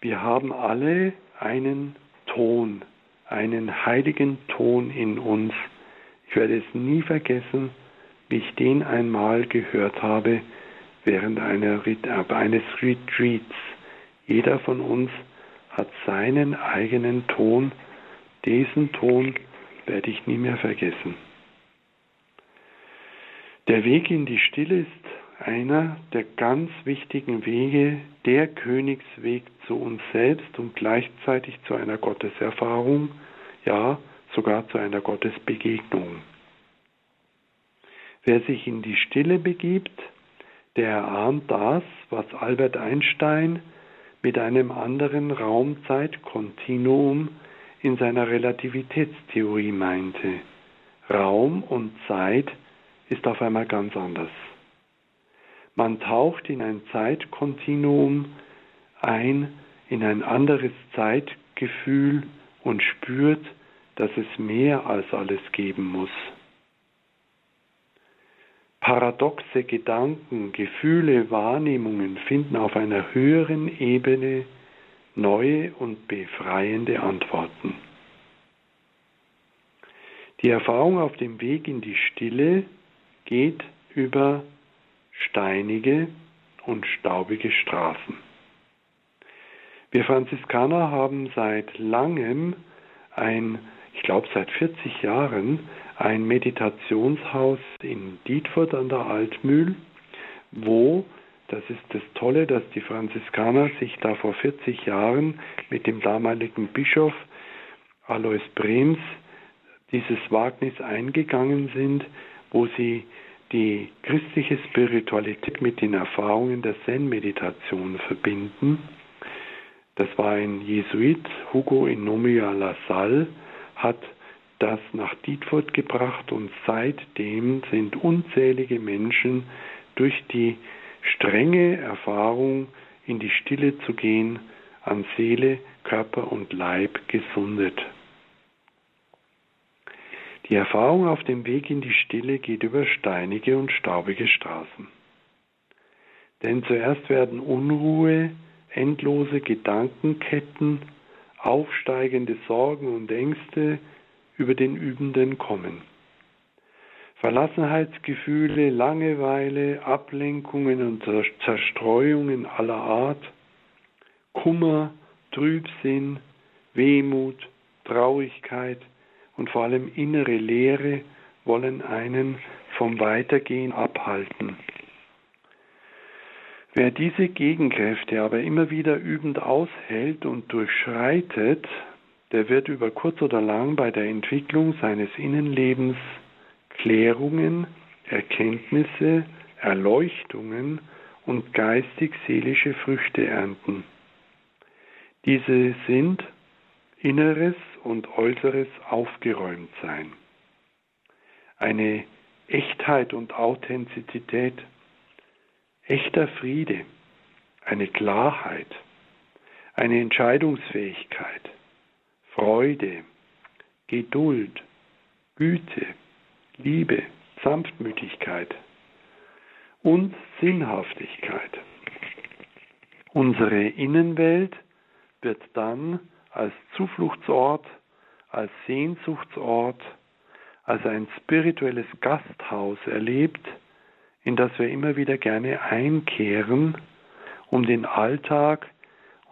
wir haben alle einen Ton, einen heiligen Ton in uns. Ich werde es nie vergessen, wie ich den einmal gehört habe während eines Retreats. Jeder von uns hat seinen eigenen Ton. Diesen Ton werde ich nie mehr vergessen. Der Weg in die Stille ist einer der ganz wichtigen Wege, der Königsweg zu uns selbst und gleichzeitig zu einer Gotteserfahrung, ja sogar zu einer Gottesbegegnung. Wer sich in die Stille begibt, der erahnt das, was Albert Einstein mit einem anderen Raumzeitkontinuum in seiner Relativitätstheorie meinte. Raum und Zeit ist auf einmal ganz anders. Man taucht in ein Zeitkontinuum ein, in ein anderes Zeitgefühl und spürt, dass es mehr als alles geben muss. Paradoxe Gedanken, Gefühle, Wahrnehmungen finden auf einer höheren Ebene neue und befreiende Antworten. Die Erfahrung auf dem Weg in die Stille geht über steinige und staubige Straßen. Wir Franziskaner haben seit langem ein, ich glaube seit 40 Jahren, ein Meditationshaus in Dietfurt an der Altmühl, wo, das ist das Tolle, dass die Franziskaner sich da vor 40 Jahren mit dem damaligen Bischof Alois Brems dieses Wagnis eingegangen sind, wo sie die christliche Spiritualität mit den Erfahrungen der Zen-Meditation verbinden. Das war ein Jesuit, Hugo Inomia Lassalle, hat das nach Dietfurt gebracht und seitdem sind unzählige Menschen durch die strenge Erfahrung, in die Stille zu gehen, an Seele, Körper und Leib gesundet. Die Erfahrung auf dem Weg in die Stille geht über steinige und staubige Straßen. Denn zuerst werden Unruhe, endlose Gedankenketten, aufsteigende Sorgen und Ängste über den Übenden kommen. Verlassenheitsgefühle, Langeweile, Ablenkungen und Zerstreuungen aller Art, Kummer, Trübsinn, Wehmut, Traurigkeit, und vor allem innere Leere wollen einen vom Weitergehen abhalten. Wer diese Gegenkräfte aber immer wieder übend aushält und durchschreitet, der wird über kurz oder lang bei der Entwicklung seines Innenlebens Klärungen, Erkenntnisse, Erleuchtungen und geistig-seelische Früchte ernten. Diese sind Inneres und Äußeres aufgeräumt sein. Eine Echtheit und Authentizität, echter Friede, eine Klarheit, eine Entscheidungsfähigkeit, Freude, Geduld, Güte, Liebe, Sanftmütigkeit und Sinnhaftigkeit. Unsere Innenwelt wird dann als Zufluchtsort, als Sehnsuchtsort, als ein spirituelles Gasthaus erlebt, in das wir immer wieder gerne einkehren, um den Alltag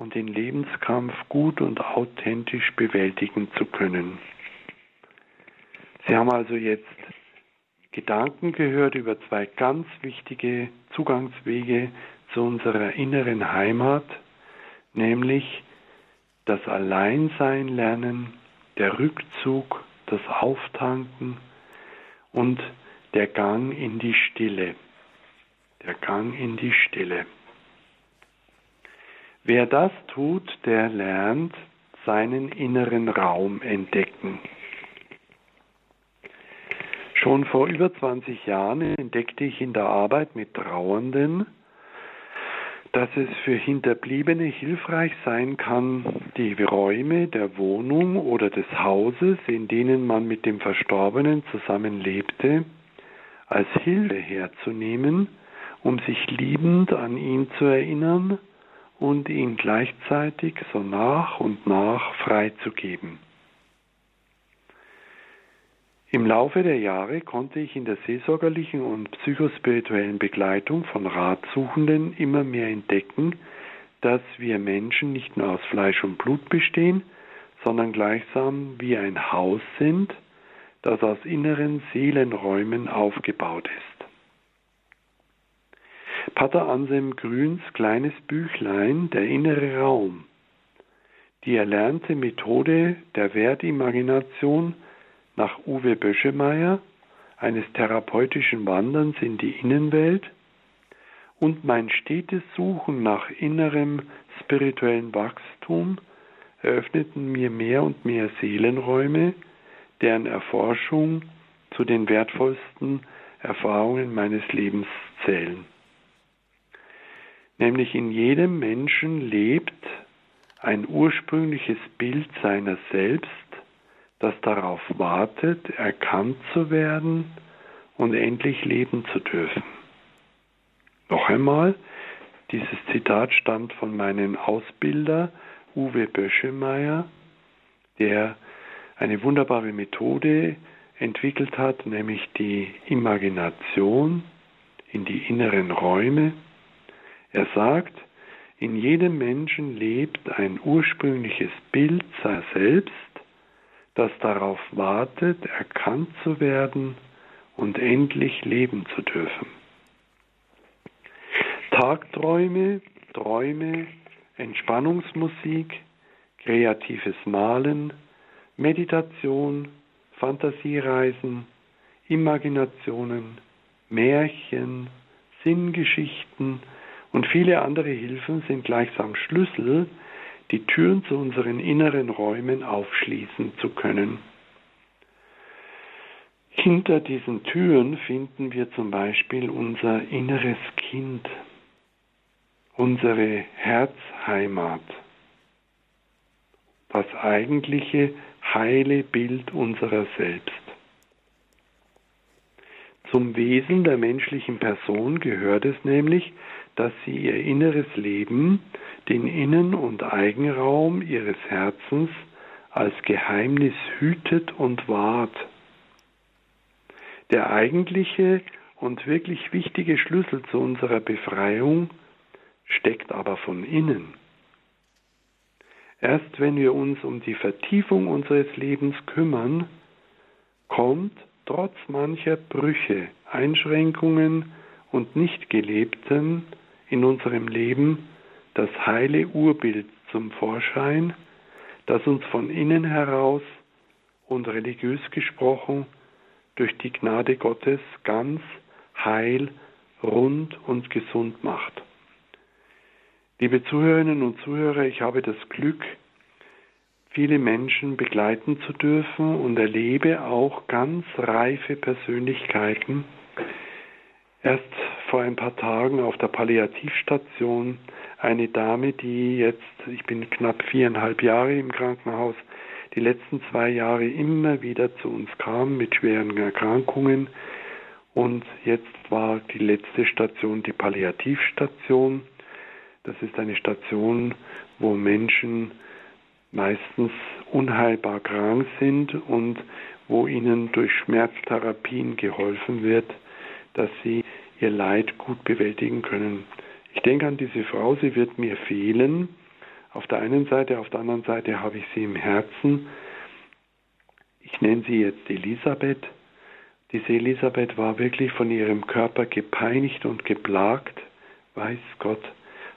und den Lebenskampf gut und authentisch bewältigen zu können. Sie haben also jetzt Gedanken gehört über zwei ganz wichtige Zugangswege zu unserer inneren Heimat, nämlich das Alleinsein lernen, der Rückzug, das Auftanken und der Gang in die Stille. Der Gang in die Stille. Wer das tut, der lernt seinen inneren Raum entdecken. Schon vor über 20 Jahren entdeckte ich in der Arbeit mit Trauernden, dass es für Hinterbliebene hilfreich sein kann, die Räume der Wohnung oder des Hauses, in denen man mit dem Verstorbenen zusammenlebte, als Hilfe herzunehmen, um sich liebend an ihn zu erinnern und ihn gleichzeitig so nach und nach freizugeben. Im Laufe der Jahre konnte ich in der seelsorgerlichen und psychospirituellen Begleitung von Ratsuchenden immer mehr entdecken, dass wir Menschen nicht nur aus Fleisch und Blut bestehen, sondern gleichsam wie ein Haus sind, das aus inneren Seelenräumen aufgebaut ist. Pater Anselm Grüns kleines Büchlein Der innere Raum, die erlernte Methode der Wertimagination nach Uwe Böschemeyer eines therapeutischen Wanderns in die Innenwelt und mein stetes Suchen nach innerem spirituellen Wachstum eröffneten mir mehr und mehr Seelenräume, deren Erforschung zu den wertvollsten Erfahrungen meines Lebens zählen. Nämlich in jedem Menschen lebt ein ursprüngliches Bild seiner selbst, das darauf wartet, erkannt zu werden und endlich leben zu dürfen. Noch einmal, dieses Zitat stammt von meinem Ausbilder Uwe Böschemeyer, der eine wunderbare Methode entwickelt hat, nämlich die Imagination in die inneren Räume. Er sagt, in jedem Menschen lebt ein ursprüngliches Bild seiner selbst, das darauf wartet, erkannt zu werden und endlich leben zu dürfen. Tagträume, Träume, Entspannungsmusik, kreatives Malen, Meditation, Fantasiereisen, Imaginationen, Märchen, Sinngeschichten und viele andere Hilfen sind gleichsam Schlüssel, die Türen zu unseren inneren Räumen aufschließen zu können. Hinter diesen Türen finden wir zum Beispiel unser inneres Kind, unsere Herzheimat, das eigentliche heile Bild unserer selbst. Zum Wesen der menschlichen Person gehört es nämlich, dass sie ihr inneres Leben, den Innen- und Eigenraum ihres Herzens als Geheimnis hütet und wahrt. Der eigentliche und wirklich wichtige Schlüssel zu unserer Befreiung steckt aber von innen. Erst wenn wir uns um die Vertiefung unseres Lebens kümmern, kommt trotz mancher Brüche, Einschränkungen und Nichtgelebten in unserem Leben das heile Urbild zum Vorschein, das uns von innen heraus und religiös gesprochen durch die Gnade Gottes ganz heil, rund und gesund macht. Liebe Zuhörerinnen und Zuhörer, ich habe das Glück, viele Menschen begleiten zu dürfen und erlebe auch ganz reife Persönlichkeiten. Erst vor ein paar Tagen auf der Palliativstation eine Dame, die jetzt, ich bin knapp viereinhalb Jahre im Krankenhaus, die letzten zwei Jahre immer wieder zu uns kam mit schweren Erkrankungen. Und jetzt war die letzte Station die Palliativstation. Das ist eine Station, wo Menschen meistens unheilbar krank sind und wo ihnen durch Schmerztherapien geholfen wird, dass sie ihr Leid gut bewältigen können. Ich denke an diese Frau, sie wird mir fehlen. Auf der einen Seite, auf der anderen Seite habe ich sie im Herzen. Ich nenne sie jetzt Elisabeth. Diese Elisabeth war wirklich von ihrem Körper gepeinigt und geplagt, weiß Gott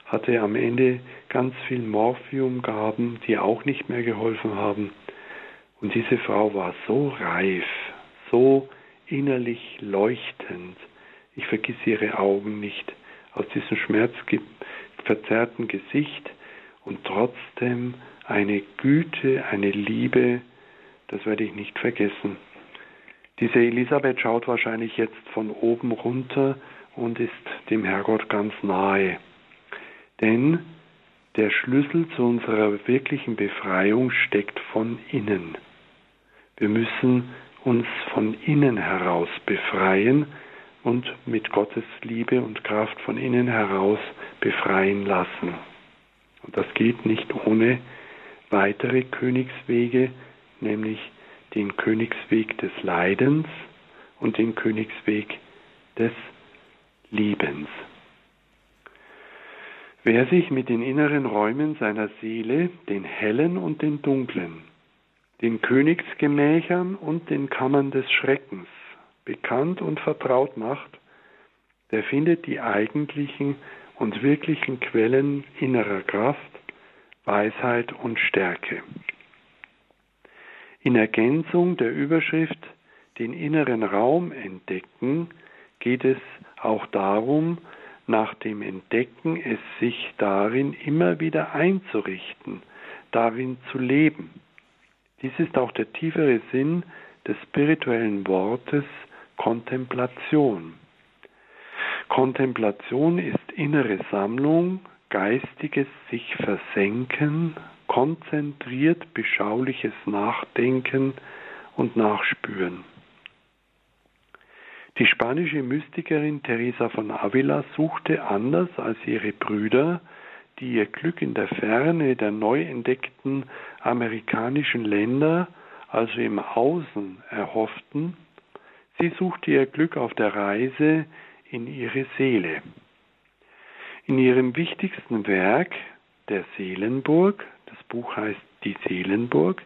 hatte am Ende ganz viel Morphiumgaben, die auch nicht mehr geholfen haben. Und diese Frau war so reif, so innerlich leuchtend. Ich vergiss ihre Augen nicht aus diesem schmerzverzerrten Gesicht und trotzdem eine Güte, eine Liebe, das werde ich nicht vergessen. Diese Elisabeth schaut wahrscheinlich jetzt von oben runter und ist dem Herrgott ganz nahe. Denn der Schlüssel zu unserer wirklichen Befreiung steckt von innen. Wir müssen uns von innen heraus befreien und mit Gottes Liebe und Kraft von innen heraus befreien lassen. Und das geht nicht ohne weitere Königswege, nämlich den Königsweg des Leidens und den Königsweg des Liebens. Wer sich mit den inneren Räumen seiner Seele, den hellen und den dunklen, den Königsgemächern und den Kammern des Schreckens bekannt und vertraut macht, der findet die eigentlichen und wirklichen Quellen innerer Kraft, Weisheit und Stärke. In Ergänzung der Überschrift den inneren Raum entdecken geht es auch darum, nach dem Entdecken, es sich darin immer wieder einzurichten, darin zu leben. Dies ist auch der tiefere Sinn des spirituellen Wortes Kontemplation. Kontemplation ist innere Sammlung, geistiges sich versenken, konzentriert beschauliches Nachdenken und Nachspüren. Die spanische Mystikerin Teresa von Avila suchte anders als ihre Brüder, die ihr Glück in der Ferne der neu entdeckten amerikanischen Länder, also im Außen, erhofften, sie suchte ihr Glück auf der Reise in ihre Seele. In ihrem wichtigsten Werk, der Seelenburg, das Buch heißt Die Seelenburg,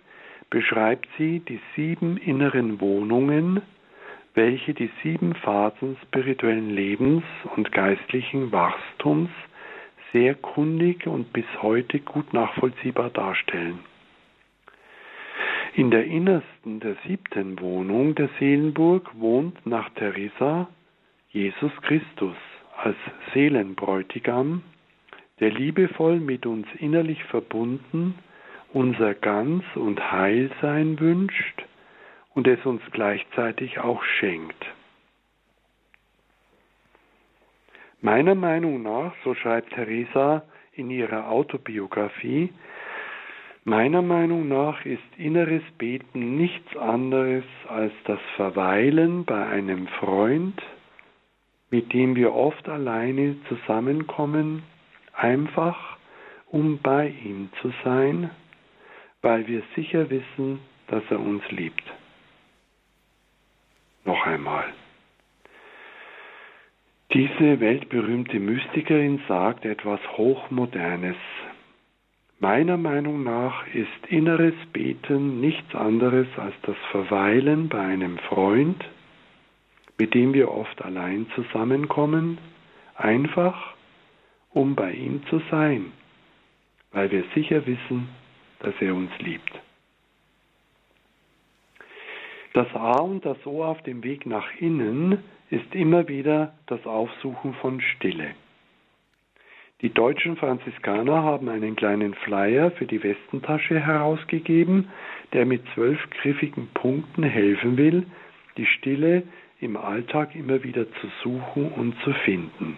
beschreibt sie die sieben inneren Wohnungen, welche die sieben Phasen spirituellen Lebens und geistlichen Wachstums sehr kundig und bis heute gut nachvollziehbar darstellen. In der innersten der siebten Wohnung der Seelenburg wohnt nach Theresa Jesus Christus als Seelenbräutigam, der liebevoll mit uns innerlich verbunden unser Ganz und Heilsein wünscht und es uns gleichzeitig auch schenkt. Meiner Meinung nach, so schreibt Theresa in ihrer Autobiografie, meiner Meinung nach ist inneres Beten nichts anderes als das Verweilen bei einem Freund, mit dem wir oft alleine zusammenkommen, einfach um bei ihm zu sein, weil wir sicher wissen, dass er uns liebt. Noch einmal. Diese weltberühmte Mystikerin sagt etwas Hochmodernes. Meiner Meinung nach ist inneres Beten nichts anderes als das Verweilen bei einem Freund, mit dem wir oft allein zusammenkommen, einfach um bei ihm zu sein, weil wir sicher wissen, dass er uns liebt. Das A und das O auf dem Weg nach innen ist immer wieder das Aufsuchen von Stille. Die deutschen Franziskaner haben einen kleinen Flyer für die Westentasche herausgegeben, der mit zwölf griffigen Punkten helfen will, die Stille im Alltag immer wieder zu suchen und zu finden.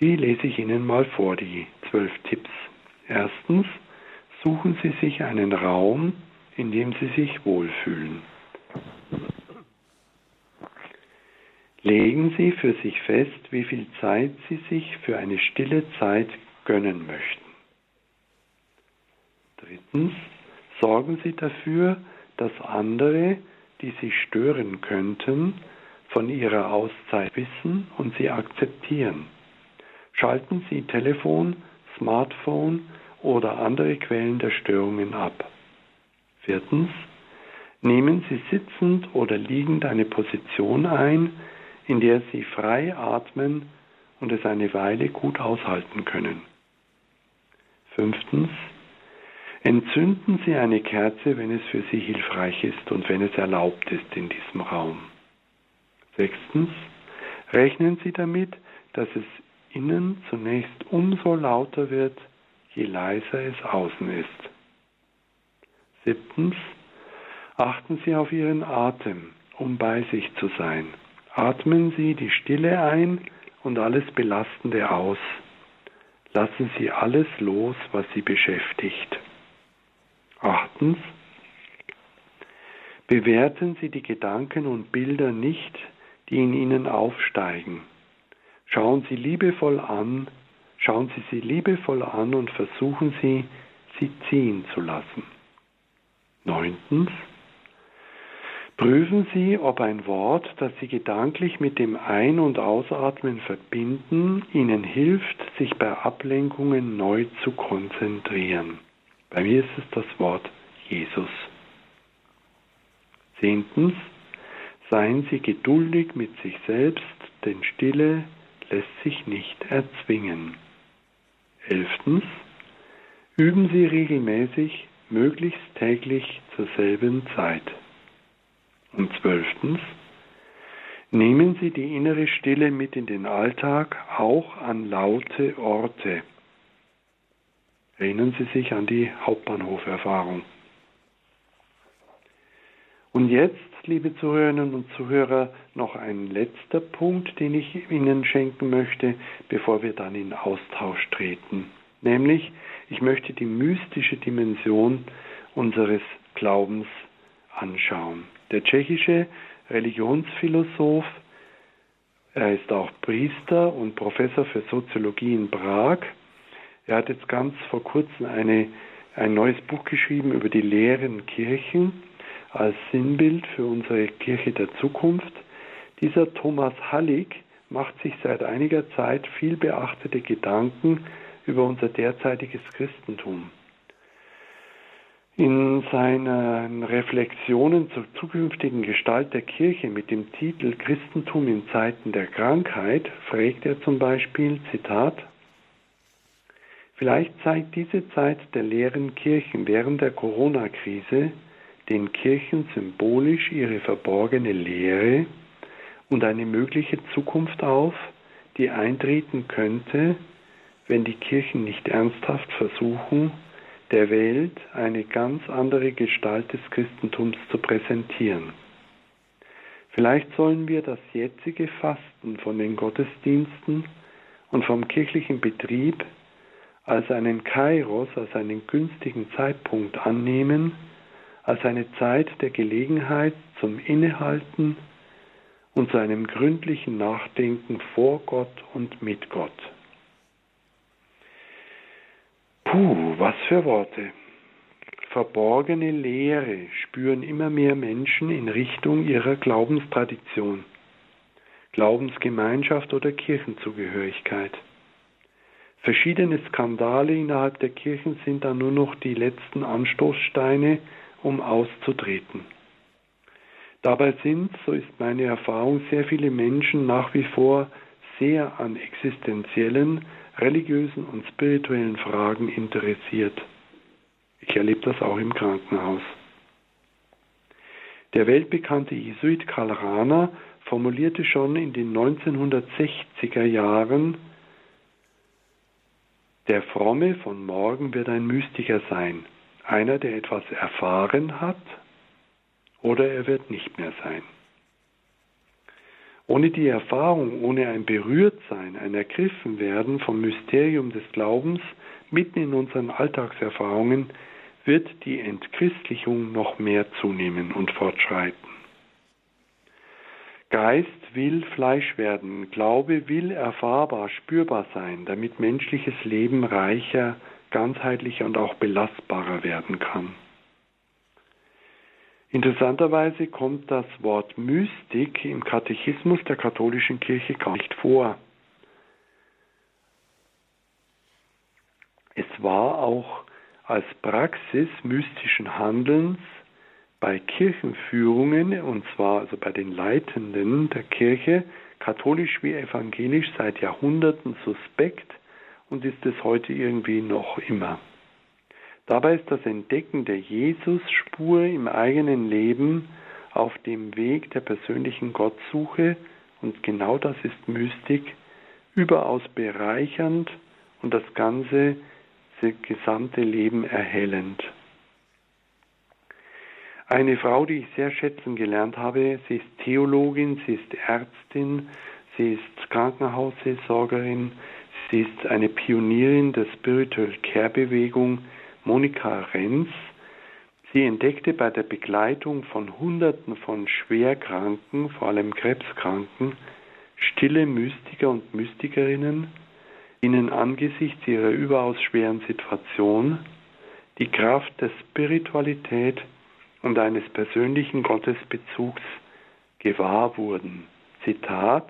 Die lese ich Ihnen mal vor, die zwölf Tipps. Erstens, suchen Sie sich einen Raum, in dem Sie sich wohlfühlen. Legen Sie für sich fest, wie viel Zeit Sie sich für eine stille Zeit gönnen möchten. Drittens, sorgen Sie dafür, dass andere, die Sie stören könnten, von Ihrer Auszeit wissen und sie akzeptieren. Schalten Sie Telefon, Smartphone oder andere Quellen der Störungen ab. Viertens, nehmen Sie sitzend oder liegend eine Position ein, in der Sie frei atmen und es eine Weile gut aushalten können. Fünftens, entzünden Sie eine Kerze, wenn es für Sie hilfreich ist und wenn es erlaubt ist in diesem Raum. Sechstens, rechnen Sie damit, dass es innen zunächst umso lauter wird, je leiser es außen ist. Siebtens, achten Sie auf Ihren Atem, um bei sich zu sein. Atmen Sie die Stille ein und alles Belastende aus. Lassen Sie alles los, was Sie beschäftigt. Achtens, bewerten Sie die Gedanken und Bilder nicht, die in Ihnen aufsteigen. Schauen Sie liebevoll an, schauen Sie sie liebevoll an und versuchen Sie, sie ziehen zu lassen. Neuntens, prüfen Sie, ob ein Wort, das Sie gedanklich mit dem Ein- und Ausatmen verbinden, Ihnen hilft, sich bei Ablenkungen neu zu konzentrieren. Bei mir ist es das Wort Jesus. Zehntens, seien Sie geduldig mit sich selbst, denn Stille lässt sich nicht erzwingen. Elftens, üben Sie regelmäßig möglichst täglich zur selben Zeit. Und zwölftens, Nehmen Sie die innere Stille mit in den Alltag, auch an laute Orte. Erinnern Sie sich an die Hauptbahnhoferfahrung. Und jetzt, liebe Zuhörerinnen und Zuhörer, noch ein letzter Punkt, den ich Ihnen schenken möchte, bevor wir dann in Austausch treten. Nämlich, ich möchte die mystische Dimension unseres Glaubens anschauen. Der tschechische Religionsphilosoph, er ist auch Priester und Professor für Soziologie in Prag. Er hat jetzt ganz vor kurzem eine, ein neues Buch geschrieben über die leeren Kirchen als Sinnbild für unsere Kirche der Zukunft. Dieser Thomas Hallig macht sich seit einiger Zeit viel beachtete Gedanken über unser derzeitiges Christentum. In seinen Reflexionen zur zukünftigen Gestalt der Kirche mit dem Titel Christentum in Zeiten der Krankheit fragt er zum Beispiel, Zitat, Vielleicht zeigt diese Zeit der leeren Kirchen während der Corona-Krise den Kirchen symbolisch ihre verborgene Lehre und eine mögliche Zukunft auf, die eintreten könnte, wenn die Kirchen nicht ernsthaft versuchen, der Welt eine ganz andere Gestalt des Christentums zu präsentieren. Vielleicht sollen wir das jetzige Fasten von den Gottesdiensten und vom kirchlichen Betrieb als einen Kairos, als einen günstigen Zeitpunkt annehmen, als eine Zeit der Gelegenheit zum Innehalten und zu einem gründlichen Nachdenken vor Gott und mit Gott. Puh, was für Worte. Verborgene Lehre spüren immer mehr Menschen in Richtung ihrer Glaubenstradition, Glaubensgemeinschaft oder Kirchenzugehörigkeit. Verschiedene Skandale innerhalb der Kirchen sind dann nur noch die letzten Anstoßsteine, um auszutreten. Dabei sind, so ist meine Erfahrung, sehr viele Menschen nach wie vor sehr an existenziellen, religiösen und spirituellen Fragen interessiert. Ich erlebe das auch im Krankenhaus. Der weltbekannte Jesuit Karl Rahner formulierte schon in den 1960er Jahren, der Fromme von morgen wird ein Mystiker sein, einer, der etwas erfahren hat, oder er wird nicht mehr sein. Ohne die Erfahrung, ohne ein Berührtsein, ein Ergriffenwerden vom Mysterium des Glaubens mitten in unseren Alltagserfahrungen wird die Entchristlichung noch mehr zunehmen und fortschreiten. Geist will Fleisch werden, Glaube will erfahrbar, spürbar sein, damit menschliches Leben reicher, ganzheitlicher und auch belastbarer werden kann. Interessanterweise kommt das Wort Mystik im Katechismus der katholischen Kirche gar nicht vor. Es war auch als Praxis mystischen Handelns bei Kirchenführungen, und zwar also bei den Leitenden der Kirche, katholisch wie evangelisch, seit Jahrhunderten suspekt und ist es heute irgendwie noch immer. Dabei ist das Entdecken der Jesus-Spur im eigenen Leben auf dem Weg der persönlichen Gottsuche, und genau das ist Mystik, überaus bereichernd und das ganze das gesamte Leben erhellend. Eine Frau, die ich sehr schätzen gelernt habe, sie ist Theologin, sie ist Ärztin, sie ist Krankenhausseelsorgerin, sie ist eine Pionierin der Spiritual Care Bewegung, Monika Renz. Sie entdeckte bei der Begleitung von Hunderten von Schwerkranken, vor allem Krebskranken, stille Mystiker und Mystikerinnen, ihnen angesichts ihrer überaus schweren Situation die Kraft der Spiritualität und eines persönlichen Gottesbezugs gewahr wurden. Zitat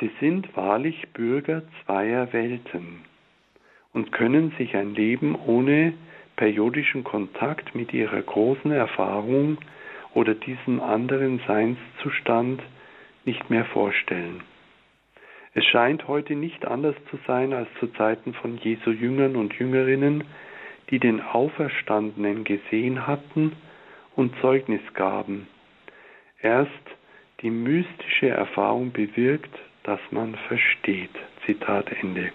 Sie sind wahrlich Bürger zweier Welten und können sich ein Leben ohne periodischen Kontakt mit ihrer großen Erfahrung oder diesem anderen Seinszustand nicht mehr vorstellen. Es scheint heute nicht anders zu sein als zu Zeiten von Jesu Jüngern und Jüngerinnen, die den Auferstandenen gesehen hatten und Zeugnis gaben. Erst die mystische Erfahrung bewirkt, dass man versteht. Zitat Ende.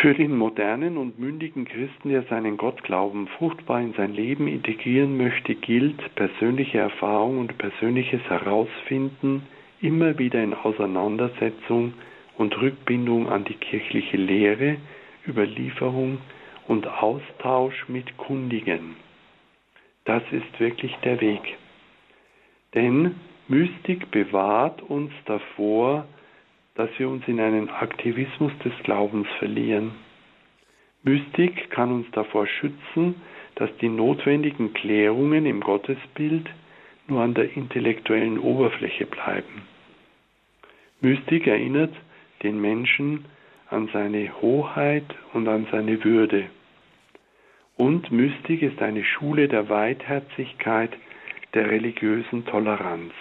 Für den modernen und mündigen Christen, der seinen Gottglauben fruchtbar in sein Leben integrieren möchte, gilt persönliche Erfahrung und persönliches Herausfinden immer wieder in Auseinandersetzung und Rückbindung an die kirchliche Lehre, Überlieferung und Austausch mit Kundigen. Das ist wirklich der Weg. Denn Mystik bewahrt uns davor, dass wir uns in einen Aktivismus des Glaubens verlieren. Mystik kann uns davor schützen, dass die notwendigen Klärungen im Gottesbild nur an der intellektuellen Oberfläche bleiben. Mystik erinnert den Menschen an seine Hoheit und an seine Würde. Und Mystik ist eine Schule der Weitherzigkeit, der religiösen Toleranz.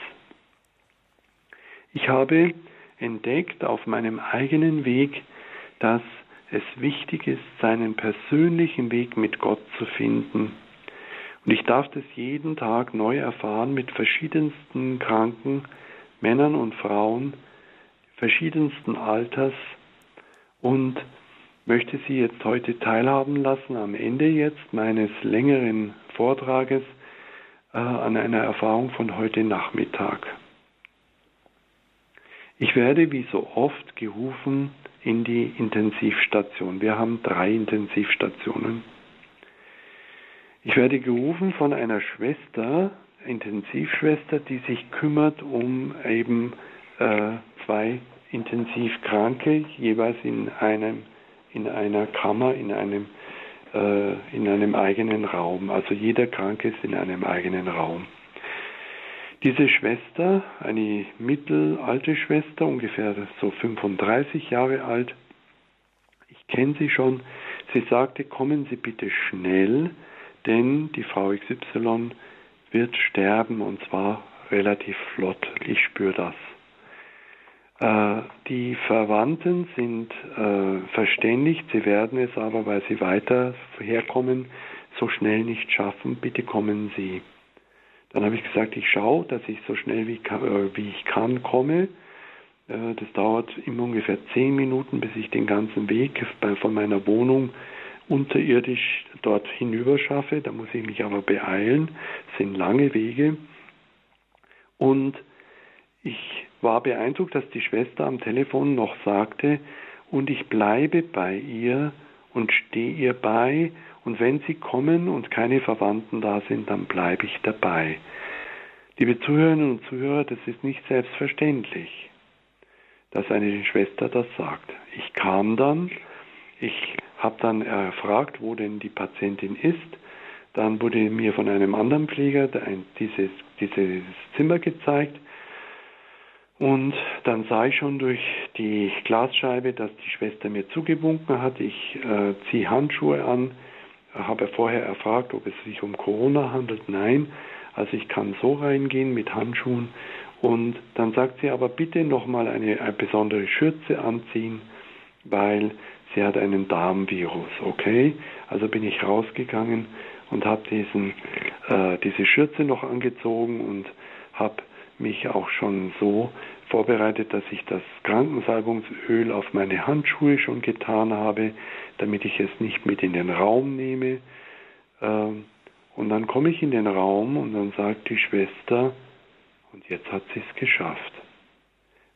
Ich habe entdeckt auf meinem eigenen Weg, dass es wichtig ist, seinen persönlichen Weg mit Gott zu finden. Und ich darf das jeden Tag neu erfahren mit verschiedensten Kranken, Männern und Frauen, verschiedensten Alters und möchte Sie jetzt heute teilhaben lassen am Ende jetzt meines längeren Vortrages äh, an einer Erfahrung von heute Nachmittag. Ich werde wie so oft gerufen in die Intensivstation. Wir haben drei Intensivstationen. Ich werde gerufen von einer Schwester, Intensivschwester, die sich kümmert um eben äh, zwei Intensivkranke, jeweils in einem in einer Kammer, in einem äh, in einem eigenen Raum. Also jeder Kranke ist in einem eigenen Raum. Diese Schwester, eine mittelalte Schwester, ungefähr so 35 Jahre alt, ich kenne sie schon, sie sagte, kommen Sie bitte schnell, denn die Frau XY wird sterben und zwar relativ flott. Ich spüre das. Äh, die Verwandten sind äh, verständigt, sie werden es aber, weil sie weiter herkommen, so schnell nicht schaffen. Bitte kommen Sie. Dann habe ich gesagt, ich schaue, dass ich so schnell wie, äh, wie ich kann komme. Äh, das dauert immer ungefähr zehn Minuten, bis ich den ganzen Weg von meiner Wohnung unterirdisch dort hinüber schaffe. Da muss ich mich aber beeilen. Es sind lange Wege. Und ich war beeindruckt, dass die Schwester am Telefon noch sagte, und ich bleibe bei ihr und stehe ihr bei und wenn Sie kommen und keine Verwandten da sind, dann bleibe ich dabei. Liebe Zuhörerinnen und Zuhörer, das ist nicht selbstverständlich, dass eine Schwester das sagt. Ich kam dann, ich habe dann erfragt, wo denn die Patientin ist. Dann wurde mir von einem anderen Pfleger dieses, dieses Zimmer gezeigt. Und dann sah ich schon durch die Glasscheibe, dass die Schwester mir zugewunken hat. Ich äh, ziehe Handschuhe an, habe vorher erfragt, ob es sich um Corona handelt. Nein, also ich kann so reingehen mit Handschuhen. Und dann sagt sie aber bitte nochmal eine, eine besondere Schürze anziehen, weil sie hat einen Darmvirus. Okay, also bin ich rausgegangen und habe diesen äh, diese Schürze noch angezogen und habe mich auch schon so vorbereitet, dass ich das Krankensalbungsöl auf meine Handschuhe schon getan habe, damit ich es nicht mit in den Raum nehme. Ähm, und dann komme ich in den Raum und dann sagt die Schwester, und jetzt hat sie es geschafft.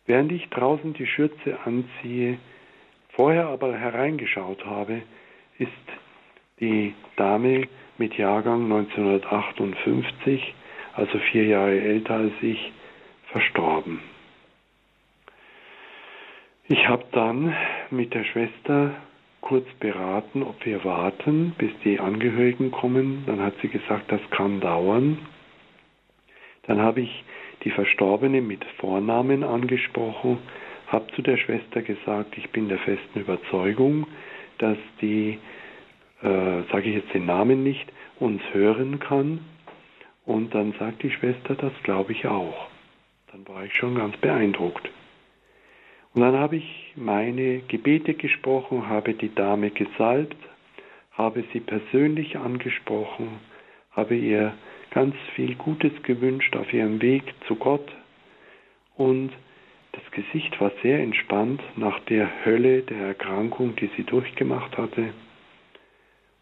Während ich draußen die Schürze anziehe, vorher aber hereingeschaut habe, ist die Dame mit Jahrgang 1958, also vier Jahre älter als ich, verstorben. Ich habe dann mit der Schwester kurz beraten, ob wir warten, bis die Angehörigen kommen. Dann hat sie gesagt, das kann dauern. Dann habe ich die Verstorbene mit Vornamen angesprochen, habe zu der Schwester gesagt, ich bin der festen Überzeugung, dass die, äh, sage ich jetzt den Namen nicht, uns hören kann. Und dann sagt die Schwester, das glaube ich auch. Dann war ich schon ganz beeindruckt. Und dann habe ich meine Gebete gesprochen, habe die Dame gesalbt, habe sie persönlich angesprochen, habe ihr ganz viel Gutes gewünscht auf ihrem Weg zu Gott und das Gesicht war sehr entspannt nach der Hölle der Erkrankung, die sie durchgemacht hatte.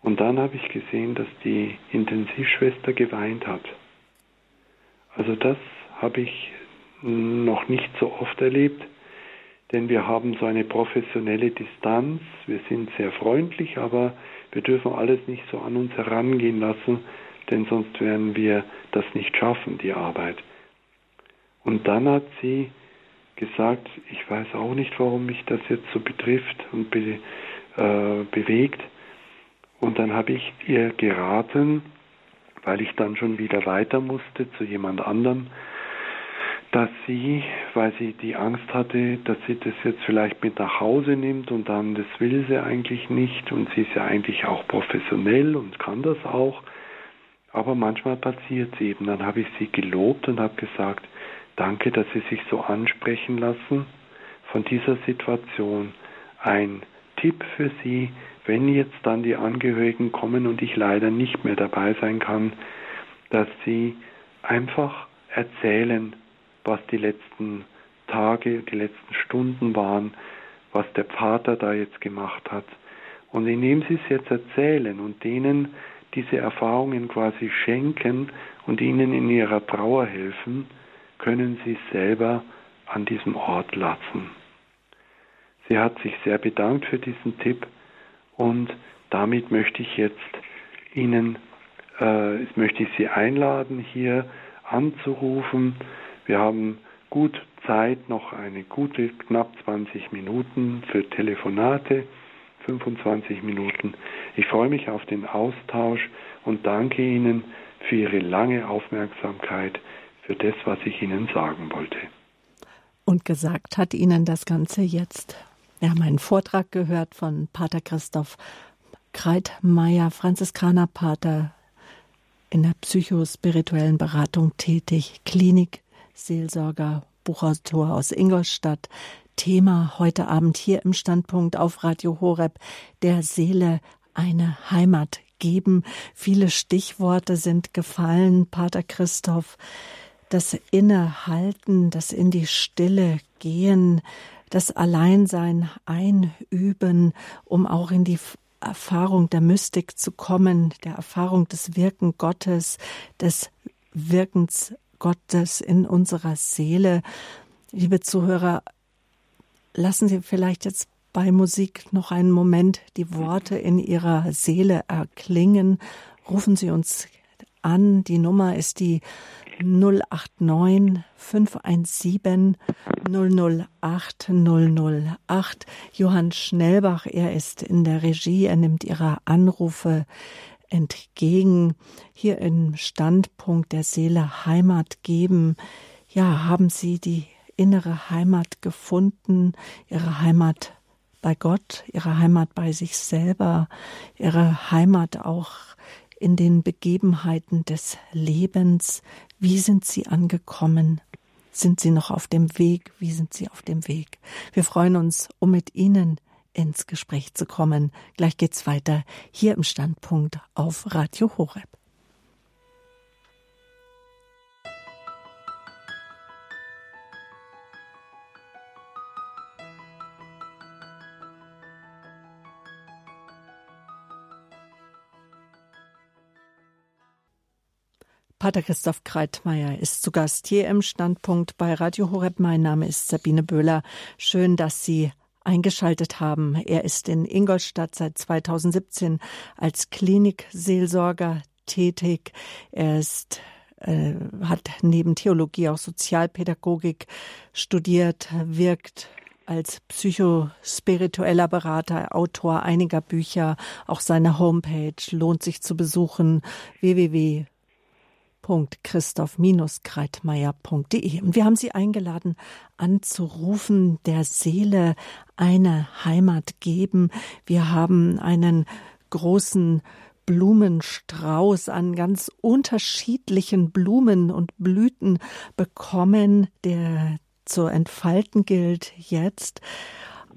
Und dann habe ich gesehen, dass die Intensivschwester geweint hat. Also das habe ich noch nicht so oft erlebt, denn wir haben so eine professionelle Distanz. Wir sind sehr freundlich, aber wir dürfen alles nicht so an uns herangehen lassen, denn sonst werden wir das nicht schaffen, die Arbeit. Und dann hat sie gesagt, ich weiß auch nicht, warum mich das jetzt so betrifft und be, äh, bewegt. Und dann habe ich ihr geraten, weil ich dann schon wieder weiter musste zu jemand anderem, dass sie, weil sie die Angst hatte, dass sie das jetzt vielleicht mit nach Hause nimmt und dann, das will sie eigentlich nicht und sie ist ja eigentlich auch professionell und kann das auch, aber manchmal passiert es eben. Dann habe ich sie gelobt und habe gesagt, danke, dass Sie sich so ansprechen lassen von dieser Situation. Ein Tipp für Sie, wenn jetzt dann die Angehörigen kommen und ich leider nicht mehr dabei sein kann, dass Sie einfach erzählen, was die letzten Tage, die letzten Stunden waren, was der Vater da jetzt gemacht hat. Und indem Sie es jetzt erzählen und denen diese Erfahrungen quasi schenken und ihnen in ihrer Trauer helfen, können Sie selber an diesem Ort lassen. Sie hat sich sehr bedankt für diesen Tipp und damit möchte ich jetzt Ihnen, äh, möchte ich Sie einladen, hier anzurufen. Wir haben gut Zeit, noch eine gute knapp 20 Minuten für Telefonate, 25 Minuten. Ich freue mich auf den Austausch und danke Ihnen für Ihre lange Aufmerksamkeit für das, was ich Ihnen sagen wollte. Und gesagt hat Ihnen das Ganze jetzt. Wir haben einen Vortrag gehört von Pater Christoph Kreitmeier, Franziskanerpater in der psychospirituellen Beratung tätig, Klinik, Seelsorger, Buchautor aus Ingolstadt. Thema heute Abend hier im Standpunkt auf Radio Horeb, der Seele eine Heimat geben. Viele Stichworte sind gefallen, Pater Christoph das Innehalten, das in die Stille gehen, das Alleinsein einüben, um auch in die Erfahrung der Mystik zu kommen, der Erfahrung des Wirken Gottes, des Wirkens Gottes in unserer Seele. Liebe Zuhörer, lassen Sie vielleicht jetzt bei Musik noch einen Moment die Worte in Ihrer Seele erklingen. Rufen Sie uns an. Die Nummer ist die 089 517 008 008. Johann Schnellbach, er ist in der Regie, er nimmt Ihre Anrufe entgegen. Hier im Standpunkt der Seele Heimat geben. Ja, haben Sie die innere Heimat gefunden, Ihre Heimat bei Gott, Ihre Heimat bei sich selber, Ihre Heimat auch in den Begebenheiten des Lebens. Wie sind Sie angekommen? Sind Sie noch auf dem Weg? Wie sind Sie auf dem Weg? Wir freuen uns, um mit Ihnen ins Gespräch zu kommen. Gleich geht's weiter hier im Standpunkt auf Radio Horeb. Pater Christoph Kreitmeier ist zu Gast hier im Standpunkt bei Radio Horeb. Mein Name ist Sabine Böhler. Schön, dass Sie eingeschaltet haben. Er ist in Ingolstadt seit 2017 als Klinikseelsorger tätig. Er ist äh, hat neben Theologie auch Sozialpädagogik studiert, wirkt als psychospiritueller Berater, Autor einiger Bücher. Auch seine Homepage lohnt sich zu besuchen www www.christoph-kreitmeier.de. Und wir haben Sie eingeladen, anzurufen, der Seele eine Heimat geben. Wir haben einen großen Blumenstrauß an ganz unterschiedlichen Blumen und Blüten bekommen, der zu entfalten gilt jetzt.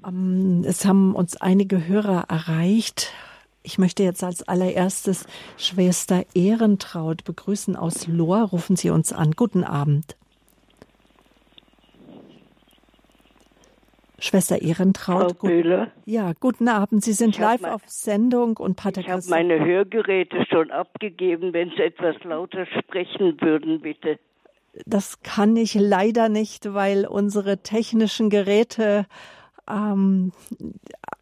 Ähm, es haben uns einige Hörer erreicht Ich möchte jetzt als allererstes Schwester Ehrentraut begrüßen aus Lohr. Rufen Sie uns an. Guten Abend. Schwester Ehrentraut. Frau Bühler. Ja, guten Abend. Sie sind live mein, auf Sendung und Pater Ich habe meine Hörgeräte schon abgegeben. Wenn Sie etwas lauter sprechen würden, bitte. Das kann ich leider nicht, weil unsere technischen Geräte ähm,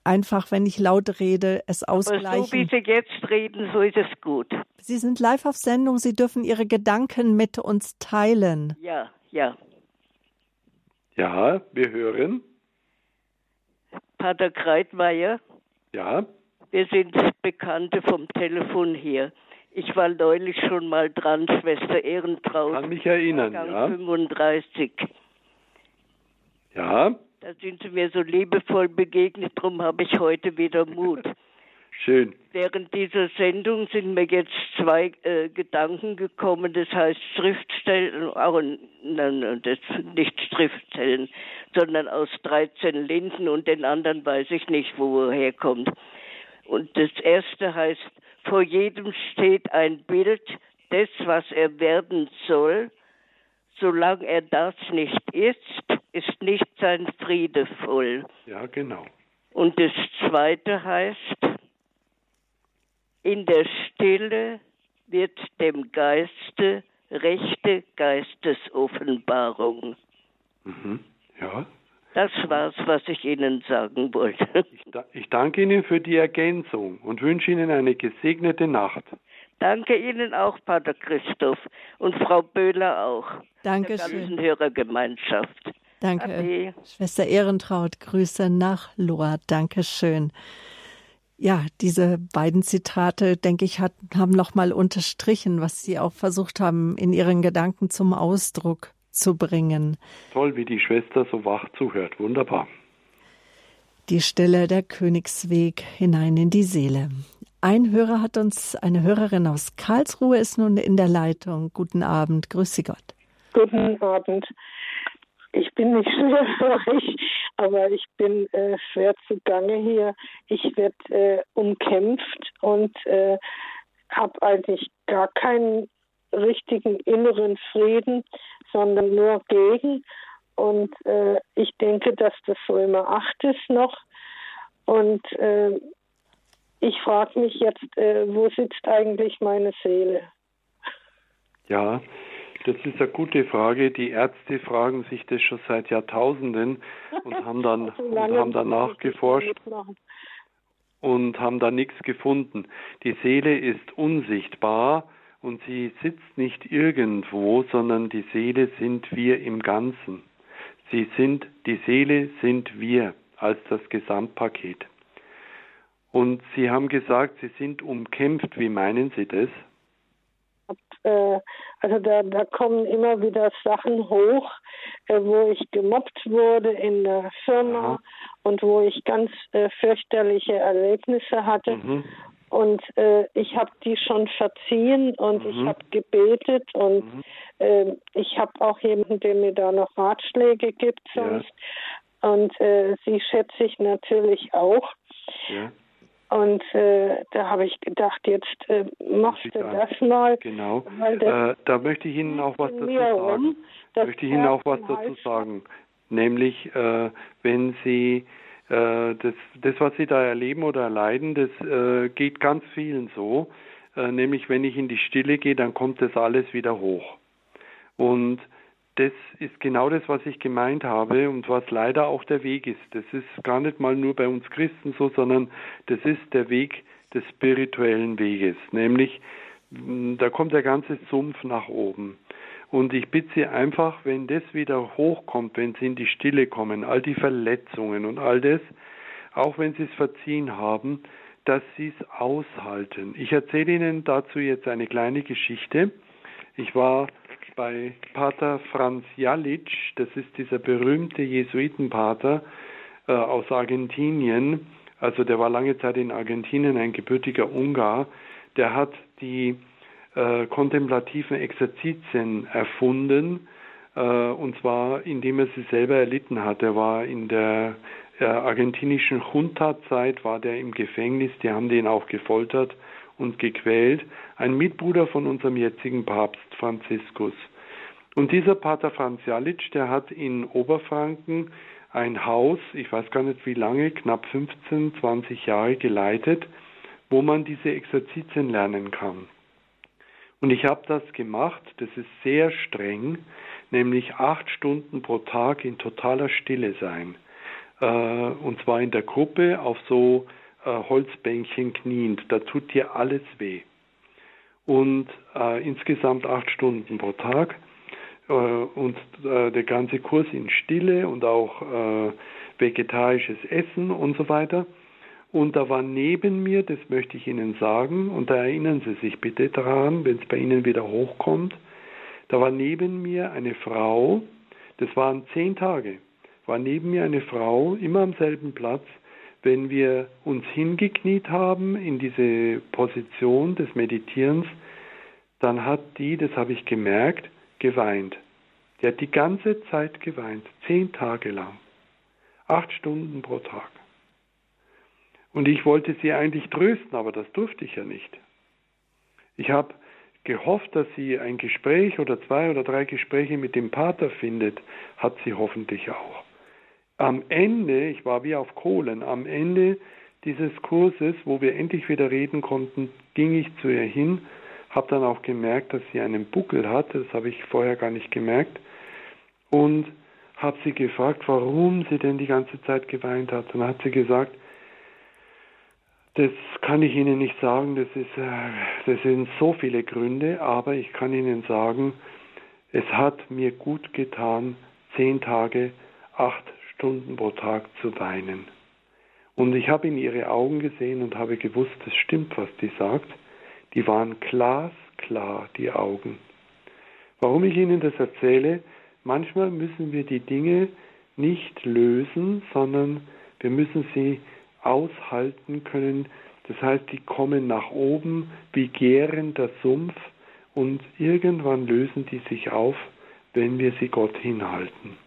einfach, wenn ich laut rede, es ausgleichen. Aber so wie Sie jetzt reden, so ist es gut. Sie sind live auf Sendung. Sie dürfen Ihre Gedanken mit uns teilen. Ja, ja. Ja, wir hören. Pater Kreitmeier. Ja. Wir sind Bekannte vom Telefon hier. Ich war neulich schon mal dran, Schwester Ehrentraut. Kann mich erinnern, ja. 35. Ja. Da sind Sie mir so liebevoll begegnet, darum habe ich heute wieder Mut. Schön. Während dieser Sendung sind mir jetzt zwei äh, Gedanken gekommen, das heißt Schriftstellen, auch nein, das nicht Schriftstellen, sondern aus 13 Linden und den anderen weiß ich nicht, wo er herkommt. Und das erste heißt, vor jedem steht ein Bild des, was er werden soll. Solange er das nicht ist, ist nicht sein Friede voll. Ja, genau. Und das zweite heißt, in der Stille wird dem Geiste rechte Geistesoffenbarung. Mhm. Ja. Das war's, was ich Ihnen sagen wollte. Ich, ich danke Ihnen für die Ergänzung und wünsche Ihnen eine gesegnete Nacht. Danke Ihnen auch, Pater Christoph und Frau Böhler auch. Danke der ganzen schön. Hörergemeinschaft. Danke. Ade. Schwester Ehrentraut, Grüße nach Lohr. Dankeschön. Ja, diese beiden Zitate, denke ich, hat, haben nochmal unterstrichen, was Sie auch versucht haben, in Ihren Gedanken zum Ausdruck zu bringen. Toll, wie die Schwester so wach zuhört. Wunderbar. Die Stille der Königsweg hinein in die Seele. Ein Hörer hat uns, eine Hörerin aus Karlsruhe ist nun in der Leitung. Guten Abend, grüße Gott. Guten Abend. Ich bin nicht schwerhörig, aber ich bin äh, schwer zugange hier. Ich werde äh, umkämpft und äh, habe eigentlich gar keinen richtigen inneren Frieden, sondern nur gegen. Und äh, ich denke, dass das so immer acht ist noch. Und äh, ich frage mich jetzt, äh, wo sitzt eigentlich meine Seele? Ja, das ist eine gute Frage. Die Ärzte fragen sich das schon seit Jahrtausenden und haben dann, und haben dann nachgeforscht und haben da nichts gefunden. Die Seele ist unsichtbar und sie sitzt nicht irgendwo, sondern die Seele sind wir im Ganzen. Sie sind, die Seele sind wir als das Gesamtpaket. Und Sie haben gesagt, Sie sind umkämpft. Wie meinen Sie das? äh, also da, da kommen immer wieder Sachen hoch, äh, wo ich gemobbt wurde in der Firma Aha. und wo ich ganz äh, fürchterliche Erlebnisse hatte. Mhm. Und äh, ich habe die schon verziehen und mhm. ich habe gebetet und mhm. äh, ich habe auch jemanden, der mir da noch Ratschläge gibt sonst. Ja. Und sie schätze ich natürlich auch. Ja. Und äh, da habe ich gedacht, jetzt äh, machst du das mal. Genau. Äh, da möchte ich Ihnen auch was dazu sagen. Da möchte ich Ihnen auch was dazu sagen. Nämlich, äh, wenn Sie äh, das, das, was Sie da erleben oder erleiden, das äh, geht ganz vielen so. nämlich, wenn ich in die Stille gehe, dann kommt das alles wieder hoch. Und das ist genau das, was ich gemeint habe und was leider auch der Weg ist. Das ist gar nicht mal nur bei uns Christen so, sondern das ist der Weg des spirituellen Weges. Nämlich, da kommt der ganze Sumpf nach oben. Und ich bitte Sie einfach, wenn das wieder hochkommt, wenn Sie in die Stille kommen, all die Verletzungen und all das, auch wenn Sie es verziehen haben, dass Sie es aushalten. Ich erzähle Ihnen dazu jetzt eine kleine Geschichte. Ich war bei Pater Franz Jalic, das ist dieser berühmte Jesuitenpater äh, aus Argentinien, also der war lange Zeit in Argentinien ein gebürtiger Ungar, der hat die äh, kontemplativen Exerzitien erfunden, äh, und zwar indem er sie selber erlitten hat. Er war in der der argentinischen Junta-Zeit war der im Gefängnis, die haben den auch gefoltert und gequält. Ein Mitbruder von unserem jetzigen Papst Franziskus. Und dieser Pater Franz Jalic, der hat in Oberfranken ein Haus, ich weiß gar nicht wie lange, knapp 15, 20 Jahre geleitet, wo man diese Exerzitien lernen kann. Und ich habe das gemacht, das ist sehr streng, nämlich acht Stunden pro Tag in totaler Stille sein. Äh, und zwar in der Gruppe auf so äh, Holzbänkchen kniend. Da tut dir alles weh. Und äh, insgesamt acht Stunden pro Tag. Äh, und äh, der ganze Kurs in Stille und auch äh, vegetarisches Essen und so weiter. Und da war neben mir, das möchte ich Ihnen sagen, und da erinnern Sie sich bitte daran, wenn es bei Ihnen wieder hochkommt, da war neben mir eine Frau, das waren zehn Tage, war neben mir eine Frau, immer am selben Platz, wenn wir uns hingekniet haben in diese Position des Meditierens, dann hat die, das habe ich gemerkt, geweint. Die hat die ganze Zeit geweint, zehn Tage lang, acht Stunden pro Tag. Und ich wollte sie eigentlich trösten, aber das durfte ich ja nicht. Ich habe gehofft, dass sie ein Gespräch oder zwei oder drei Gespräche mit dem Pater findet, hat sie hoffentlich auch. Am Ende, ich war wie auf Kohlen, am Ende dieses Kurses, wo wir endlich wieder reden konnten, ging ich zu ihr hin, habe dann auch gemerkt, dass sie einen Buckel hat, das habe ich vorher gar nicht gemerkt, und habe sie gefragt, warum sie denn die ganze Zeit geweint hat. Und dann hat sie gesagt, das kann ich Ihnen nicht sagen, das, ist, äh, das sind so viele Gründe, aber ich kann Ihnen sagen, es hat mir gut getan, zehn Tage, acht Stunden pro Tag zu weinen. Und ich habe in ihre Augen gesehen und habe gewusst, es stimmt, was die sagt. Die waren glasklar, die Augen. Warum ich Ihnen das erzähle, manchmal müssen wir die Dinge nicht lösen, sondern wir müssen sie aushalten können. Das heißt, die kommen nach oben wie gärender Sumpf und irgendwann lösen die sich auf, wenn wir sie Gott hinhalten.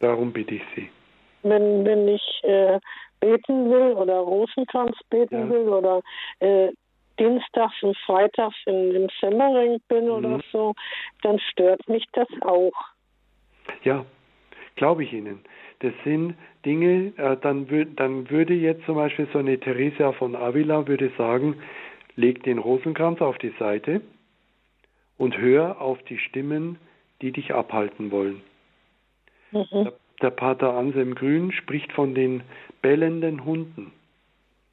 Darum bitte ich Sie. Wenn, wenn ich äh, beten will oder Rosenkranz beten ja. will oder äh, Dienstags und Freitags in, im Semmering bin mhm. oder so, dann stört mich das auch. Ja, glaube ich Ihnen. Das sind Dinge, äh, dann, wür dann würde jetzt zum Beispiel so eine Theresia von Avila würde sagen, leg den Rosenkranz auf die Seite und hör auf die Stimmen, die dich abhalten wollen. Mhm. Der, der, Pater Anselm Grün spricht von den bellenden Hunden.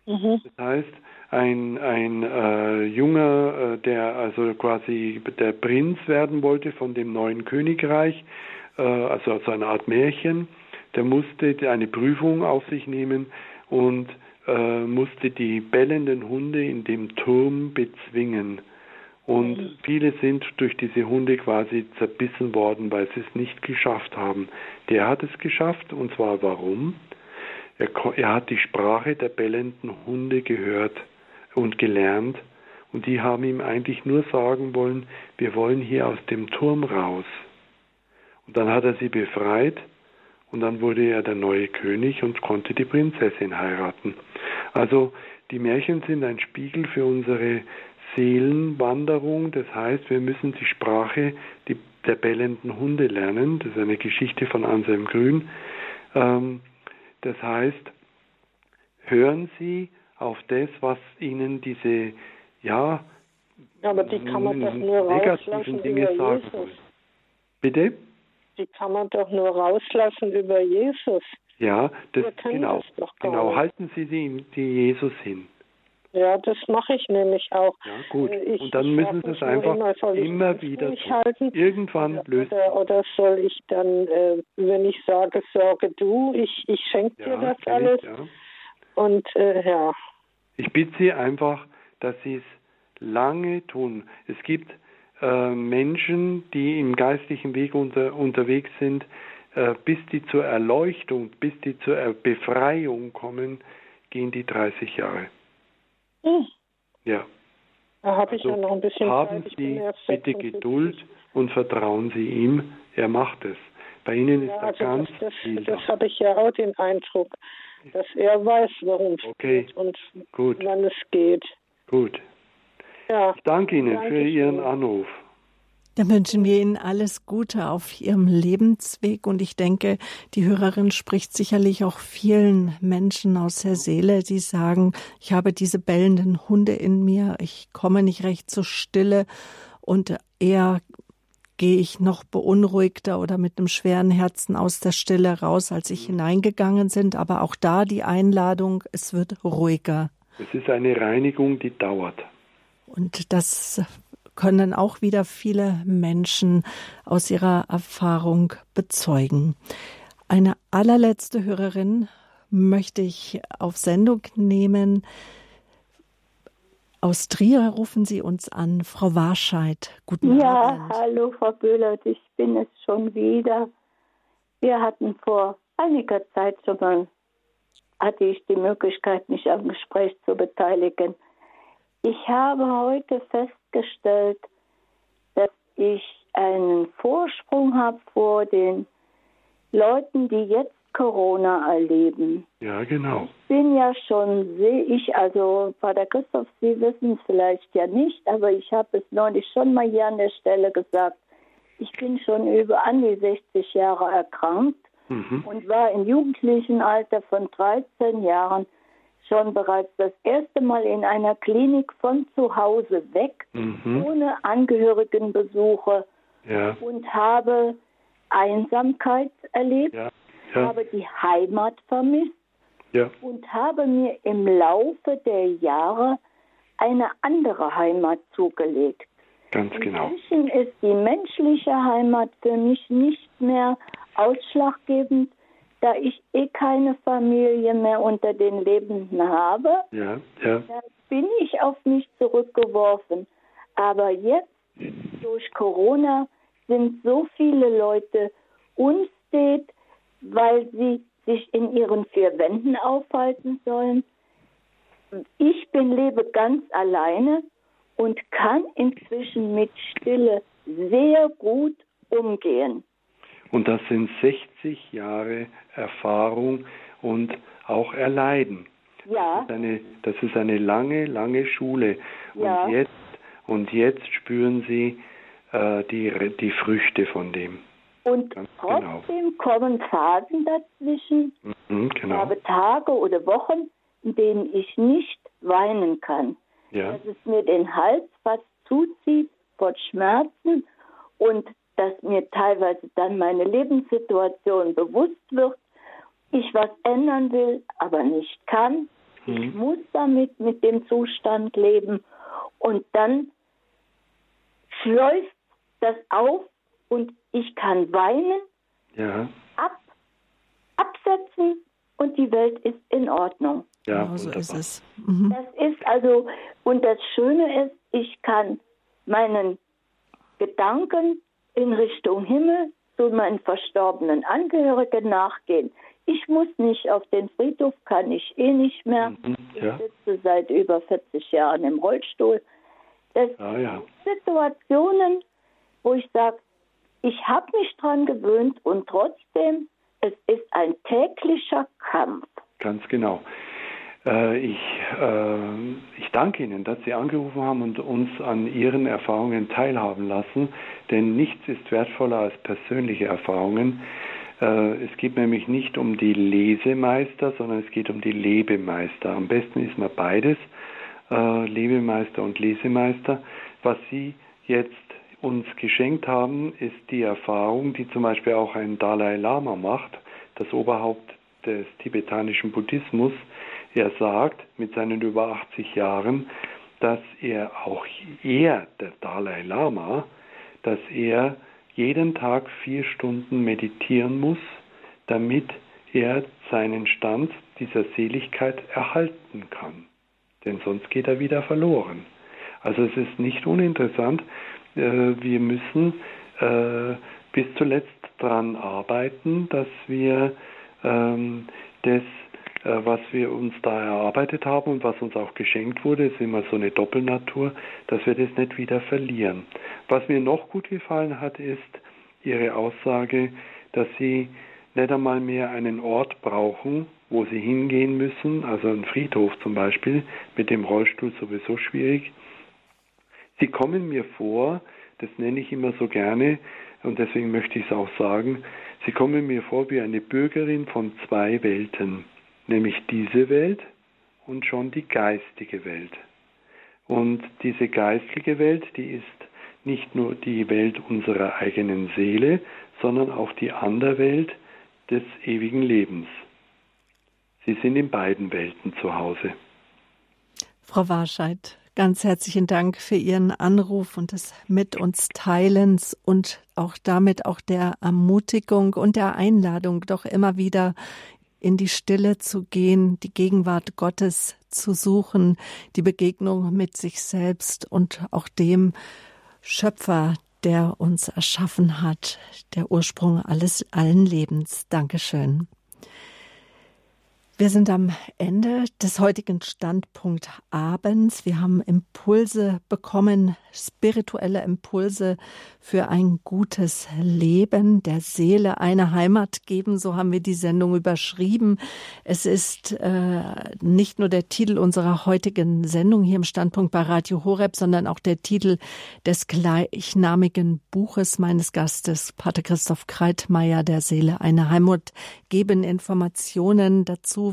Mhm. Das heißt, ein, ein äh, Junger, äh, der also quasi der Prinz werden wollte von dem neuen Königreich, äh, also so eine Art Märchen, der musste eine Prüfung auf sich nehmen und äh, musste die bellenden Hunde in dem Turm bezwingen. Und viele sind durch diese Hunde quasi zerbissen worden, weil sie es nicht geschafft haben. Der hat es geschafft, und zwar warum? Er, er hat die Sprache der bellenden Hunde gehört und gelernt, und die haben ihm eigentlich nur sagen wollen, wir wollen hier aus dem Turm raus. Und dann hat er sie befreit und dann wurde er der neue König und konnte die Prinzessin heiraten. Also die Märchen sind ein Spiegel für unsere Seelenwanderung. Das heißt, wir müssen die Sprache die, der bellenden Hunde lernen. Das ist eine Geschichte von Anselm Grün. Ähm, das heißt, hören Sie auf das, was Ihnen diese, ja, aber die kann man doch nur rauslassen Dinge über sagen Jesus. Bitte? die kann man doch nur rauslassen über Jesus. Ja, das, genau. Das genau, halten Sie die, die Jesus hin. Ja, das mache ich nämlich auch. Ja, gut. Ich, und dann müssen Sie es einfach immer, immer wieder halten. Irgendwann lösen. Oder, oder, soll ich dann, äh, wenn ich sage, sorge du, ich, ich schenke ja, dir das alles. Ich, ja. Und äh, ja. Ich bitte Sie einfach, dass Sie es lange tun. Es gibt äh, Menschen, die im geistlichen Weg unter, unterwegs sind, äh, bis die zur Erleuchtung, bis die zur Befreiung kommen, gehen die 30 Jahre. Mhm. Ja. Da habe ich also ja noch ein bisschen haben Zeit. Sie bitte Geduld und vertrauen Sie ihm. Er macht es. Bei Ihnen ist ja, also da ganz das, viel. Das, das habe ich ja auch den Eindruck, dass er weiß, worum es okay. geht und Gut. wann es geht. Gut. Ja. Ich danke Ihnen danke für Ihren Anruf. Dann wünschen wir Ihnen alles Gute auf Ihrem Lebensweg und ich denke, die Hörerin spricht sicherlich auch vielen Menschen aus der Seele, die sagen, ich habe diese bellenden Hunde in mir, ich komme nicht recht zur Stille und eher gehe ich noch beunruhigter oder mit einem schweren Herzen aus der Stille raus, als ich hineingegangen sind. Aber auch da die Einladung, es wird ruhiger. Es ist eine Reinigung, die dauert. Und das können auch wieder viele Menschen aus ihrer Erfahrung bezeugen. Eine allerletzte Hörerin möchte ich auf Sendung nehmen. Aus Trier rufen Sie uns an, Frau Warscheid. Guten ja, Abend. Ja, hallo Frau Böhlert, ich bin es schon wieder. Wir hatten vor einiger Zeit schon mal, hatte ich die Möglichkeit, mich am Gespräch zu beteiligen. Ich habe heute festgestellt, dass ich einen Vorsprung habe vor den Leuten, die jetzt Corona erleben. Ja, genau. Ich bin ja schon, sehe ich, also Vater Christoph, Sie wissen es vielleicht ja nicht, aber ich habe es neulich schon mal hier an der Stelle gesagt. Ich bin schon über an die 60 Jahre erkrankt mhm. und war im jugendlichen Alter von 13 Jahren schon bereits das erste Mal in einer Klinik von zu Hause weg, mhm. ohne Angehörigenbesuche ja. und habe Einsamkeit erlebt, ja. Ja. habe die Heimat vermisst und habe mir im Laufe der Jahre eine andere Heimat zugelegt. Ganz genau. Inzwischen ist die menschliche Heimat für mich nicht mehr ausschlaggebend, da ich eh keine Familie mehr unter den Lebenden habe, ja, ja. bin ich auf mich zurückgeworfen. Aber jetzt, durch Corona, sind so viele Leute unstet, weil sie sich in ihren vier Wänden aufhalten sollen. Ich bin lebe ganz alleine und kann inzwischen mit Stille sehr gut umgehen. Und das sind 60 Jahre Erfahrung und auch Erleiden. Ja. Das ist eine, das ist eine lange, lange Schule. Und ja. jetzt und jetzt spüren Sie äh, die, die Früchte von dem. Und Ganz genau. trotzdem genau. kommen Phasen dazwischen. Mhm, genau. Ich habe Tage oder Wochen, in denen ich nicht weinen kann. Ja. Dass es mir den Hals fast zuzieht vor Schmerzen und dass mir teilweise dann meine Lebenssituation bewusst wird, ich was ändern will, aber nicht kann. Mhm. Ich muss damit mit dem Zustand leben und dann schleust das auf und ich kann weinen, ja. ab, absetzen und die Welt ist in Ordnung. Ja, genau so ist es. Mhm. Das ist also, und das Schöne ist, ich kann meinen Gedanken in Richtung Himmel zu meinen verstorbenen Angehörigen nachgehen. Ich muss nicht auf den Friedhof, kann ich eh nicht mehr. Mhm, ja. Ich sitze seit über 40 Jahren im Rollstuhl. Das ah, ja. sind Situationen, wo ich sage, ich habe mich dran gewöhnt und trotzdem, es ist ein täglicher Kampf. Ganz genau. Äh, ich, äh, ich danke Ihnen, dass Sie angerufen haben und uns an Ihren Erfahrungen teilhaben lassen, denn nichts ist wertvoller als persönliche Erfahrungen. Äh, es geht nämlich nicht um die Lesemeister, sondern es geht um die Lebemeister. Am besten ist man beides, Lebemeister und Lesemeister. Was Sie jetzt uns geschenkt haben, ist die Erfahrung, die zum Beispiel auch ein Dalai Lama macht, das Oberhaupt des tibetanischen Buddhismus, er sagt mit seinen über 80 Jahren, dass er auch er, der Dalai Lama, dass er jeden Tag vier Stunden meditieren muss, damit er seinen Stand dieser Seligkeit erhalten kann. Denn sonst geht er wieder verloren. Also es ist nicht uninteressant, äh, wir müssen äh, bis zuletzt daran arbeiten, dass wir ähm, das was wir uns da erarbeitet haben und was uns auch geschenkt wurde, ist immer so eine Doppelnatur, dass wir das nicht wieder verlieren. Was mir noch gut gefallen hat, ist Ihre Aussage, dass Sie nicht einmal mehr einen Ort brauchen, wo Sie hingehen müssen, also ein Friedhof zum Beispiel, mit dem Rollstuhl sowieso schwierig. Sie kommen mir vor, das nenne ich immer so gerne, und deswegen möchte ich es auch sagen, Sie kommen mir vor wie eine Bürgerin von zwei Welten, nämlich diese Welt und schon die geistige Welt. Und diese geistige Welt, die ist nicht nur die Welt unserer eigenen Seele, sondern auch die andere Welt des ewigen Lebens. Sie sind in beiden Welten zu Hause. Frau Warscheid, Ganz herzlichen Dank für Ihren Anruf und des Mit uns Teilens und auch damit auch der Ermutigung und der Einladung, doch immer wieder in die Stille zu gehen, die Gegenwart Gottes zu suchen, die Begegnung mit sich selbst und auch dem Schöpfer, der uns erschaffen hat, der Ursprung alles, allen Lebens. Dankeschön. Wir sind am Ende des heutigen Standpunkt abends. Wir haben Impulse bekommen, spirituelle Impulse für ein gutes Leben, der Seele eine Heimat geben. So haben wir die Sendung überschrieben. Es ist äh, nicht nur der Titel unserer heutigen Sendung hier im Standpunkt bei Radio Horeb, sondern auch der Titel des gleichnamigen Buches meines Gastes, Pater Christoph Kreitmeier, der Seele eine Heimat geben. Informationen dazu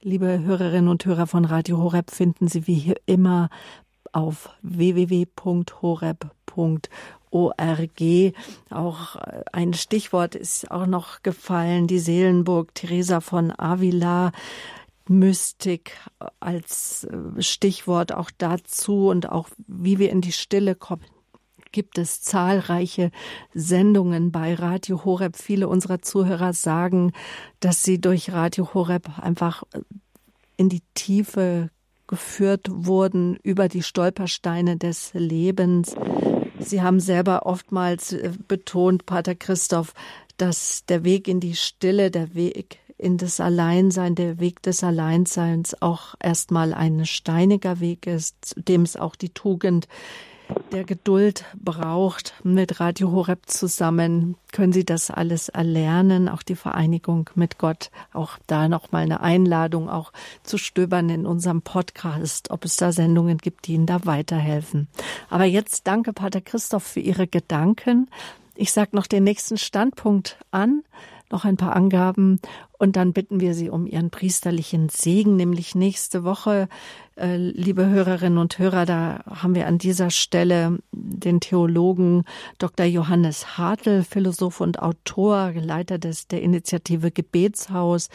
liebe Hörerinnen und Hörer von Radio Horeb, finden Sie wie immer auf www.horeb.org. Auch ein Stichwort ist auch noch gefallen, die Seelenburg Teresa von Avila. Mystik als Stichwort auch dazu und auch wie wir in die Stille kommen gibt es zahlreiche Sendungen bei Radio Horeb. Viele unserer Zuhörer sagen, dass sie durch Radio Horeb einfach äh, in die Tiefe geführt wurden über die Stolpersteine des Lebens. Sie haben selber oftmals äh, betont, Pater Christoph, dass der Weg in die Stille, der Weg in das Alleinsein, der Weg des Alleinseins auch erstmal ein steiniger Weg ist, dem es auch die Tugend der Geduld braucht. Mit Radio Horeb zusammen können Sie das alles erlernen, auch die Vereinigung mit Gott. Auch da nochmal eine Einladung, auch zu stöbern in unserem Podcast, ob es da Sendungen gibt, die Ihnen da weiterhelfen. Aber jetzt danke, Pater Christoph, für Ihre Gedanken. Ich sage noch den nächsten Standpunkt an noch ein paar Angaben und dann bitten wir Sie um Ihren priesterlichen Segen, nämlich nächste Woche, äh, liebe Hörerinnen und Hörer, da haben wir an dieser Stelle den Theologen Dr. Johannes Hartl, Philosoph und Autor, Leiter des, der Initiative Gebetshaus.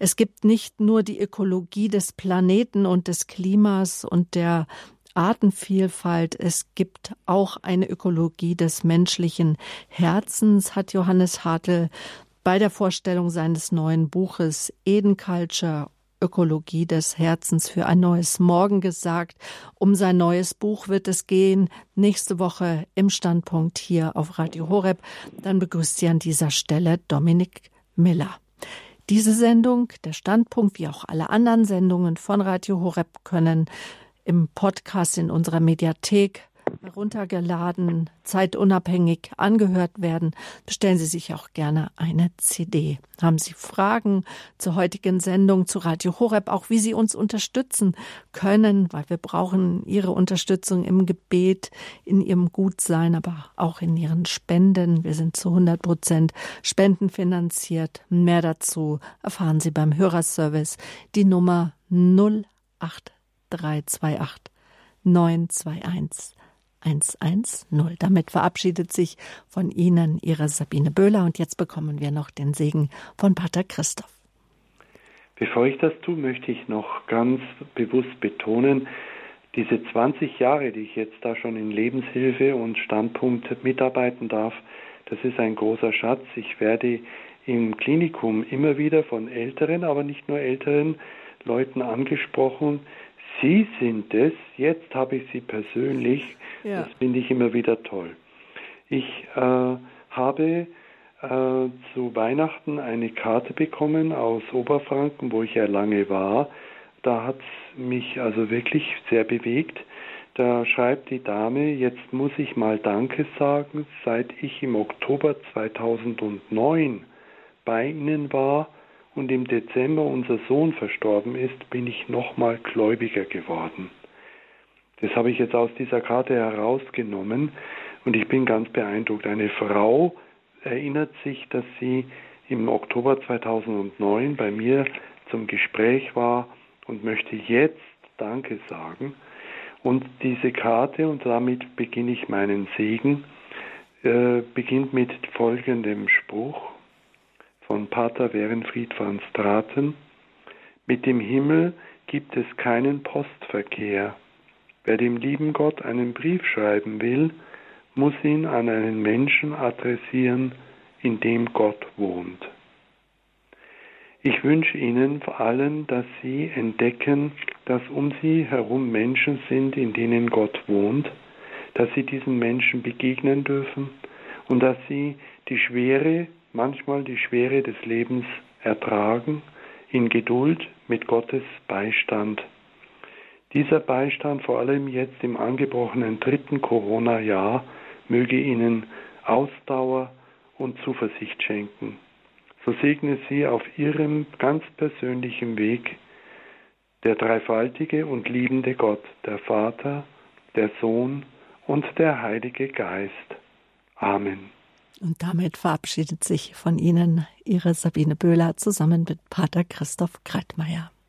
Es gibt nicht nur die Ökologie des Planeten und des Klimas und der Artenvielfalt. Es gibt auch eine Ökologie des menschlichen Herzens, hat Johannes Hartl bei der Vorstellung seines neuen Buches Eden Culture Ökologie des Herzens für ein neues Morgen gesagt. Um sein neues Buch wird es gehen. Nächste Woche im Standpunkt hier auf Radio Horeb. Dann begrüßt Sie an dieser Stelle Dominik Miller. Diese Sendung, der Standpunkt, wie auch alle anderen Sendungen von Radio Horeb können im Podcast in unserer Mediathek heruntergeladen, zeitunabhängig angehört werden, bestellen Sie sich auch gerne eine CD. Haben Sie Fragen zur heutigen Sendung zu Radio Horeb, auch wie Sie uns unterstützen können, weil wir brauchen Ihre Unterstützung im Gebet, in Ihrem Gutsein, aber auch in Ihren Spenden. Wir sind zu 100 Prozent spendenfinanziert. Mehr dazu erfahren Sie beim Hörerservice. Die Nummer 08328 921 110. Damit verabschiedet sich von Ihnen Ihre Sabine Böhler und jetzt bekommen wir noch den Segen von Pater Christoph. Bevor ich das tue, möchte ich noch ganz bewusst betonen, diese 20 Jahre, die ich jetzt da schon in Lebenshilfe und Standpunkt mitarbeiten darf, das ist ein großer Schatz. Ich werde im Klinikum immer wieder von älteren, aber nicht nur älteren Leuten angesprochen, Sie sind es, jetzt habe ich Sie persönlich, ja. das finde ich immer wieder toll. Ich äh, habe äh, zu Weihnachten eine Karte bekommen aus Oberfranken, wo ich ja lange war. Da hat es mich also wirklich sehr bewegt. Da schreibt die Dame, jetzt muss ich mal Danke sagen, seit ich im Oktober 2009 bei Ihnen war und im Dezember unser Sohn verstorben ist, bin ich nochmal gläubiger geworden. Das habe ich jetzt aus dieser Karte herausgenommen und ich bin ganz beeindruckt. Eine Frau erinnert sich, dass sie im Oktober 2009 bei mir zum Gespräch war und möchte jetzt Danke sagen. Und diese Karte, und damit beginne ich meinen Segen, äh, beginnt mit folgendem Spruch von Pater Werenfried van Straten. Mit dem Himmel gibt es keinen Postverkehr. Wer dem lieben Gott einen Brief schreiben will, muss ihn an einen Menschen adressieren, in dem Gott wohnt. Ich wünsche Ihnen vor allem, dass Sie entdecken, dass um Sie herum Menschen sind, in denen Gott wohnt, dass Sie diesen Menschen begegnen dürfen und dass Sie die Schwere, manchmal die Schwere des Lebens ertragen, in Geduld mit Gottes Beistand. Dieser Beistand, vor allem jetzt im angebrochenen dritten Corona-Jahr, möge Ihnen Ausdauer und Zuversicht schenken. So segne Sie auf Ihrem ganz persönlichen Weg der dreifaltige und liebende Gott, der Vater, der Sohn und der Heilige Geist. Amen. Und damit verabschiedet sich von Ihnen Ihre Sabine Böhler zusammen mit Pater Christoph Kreitmeier.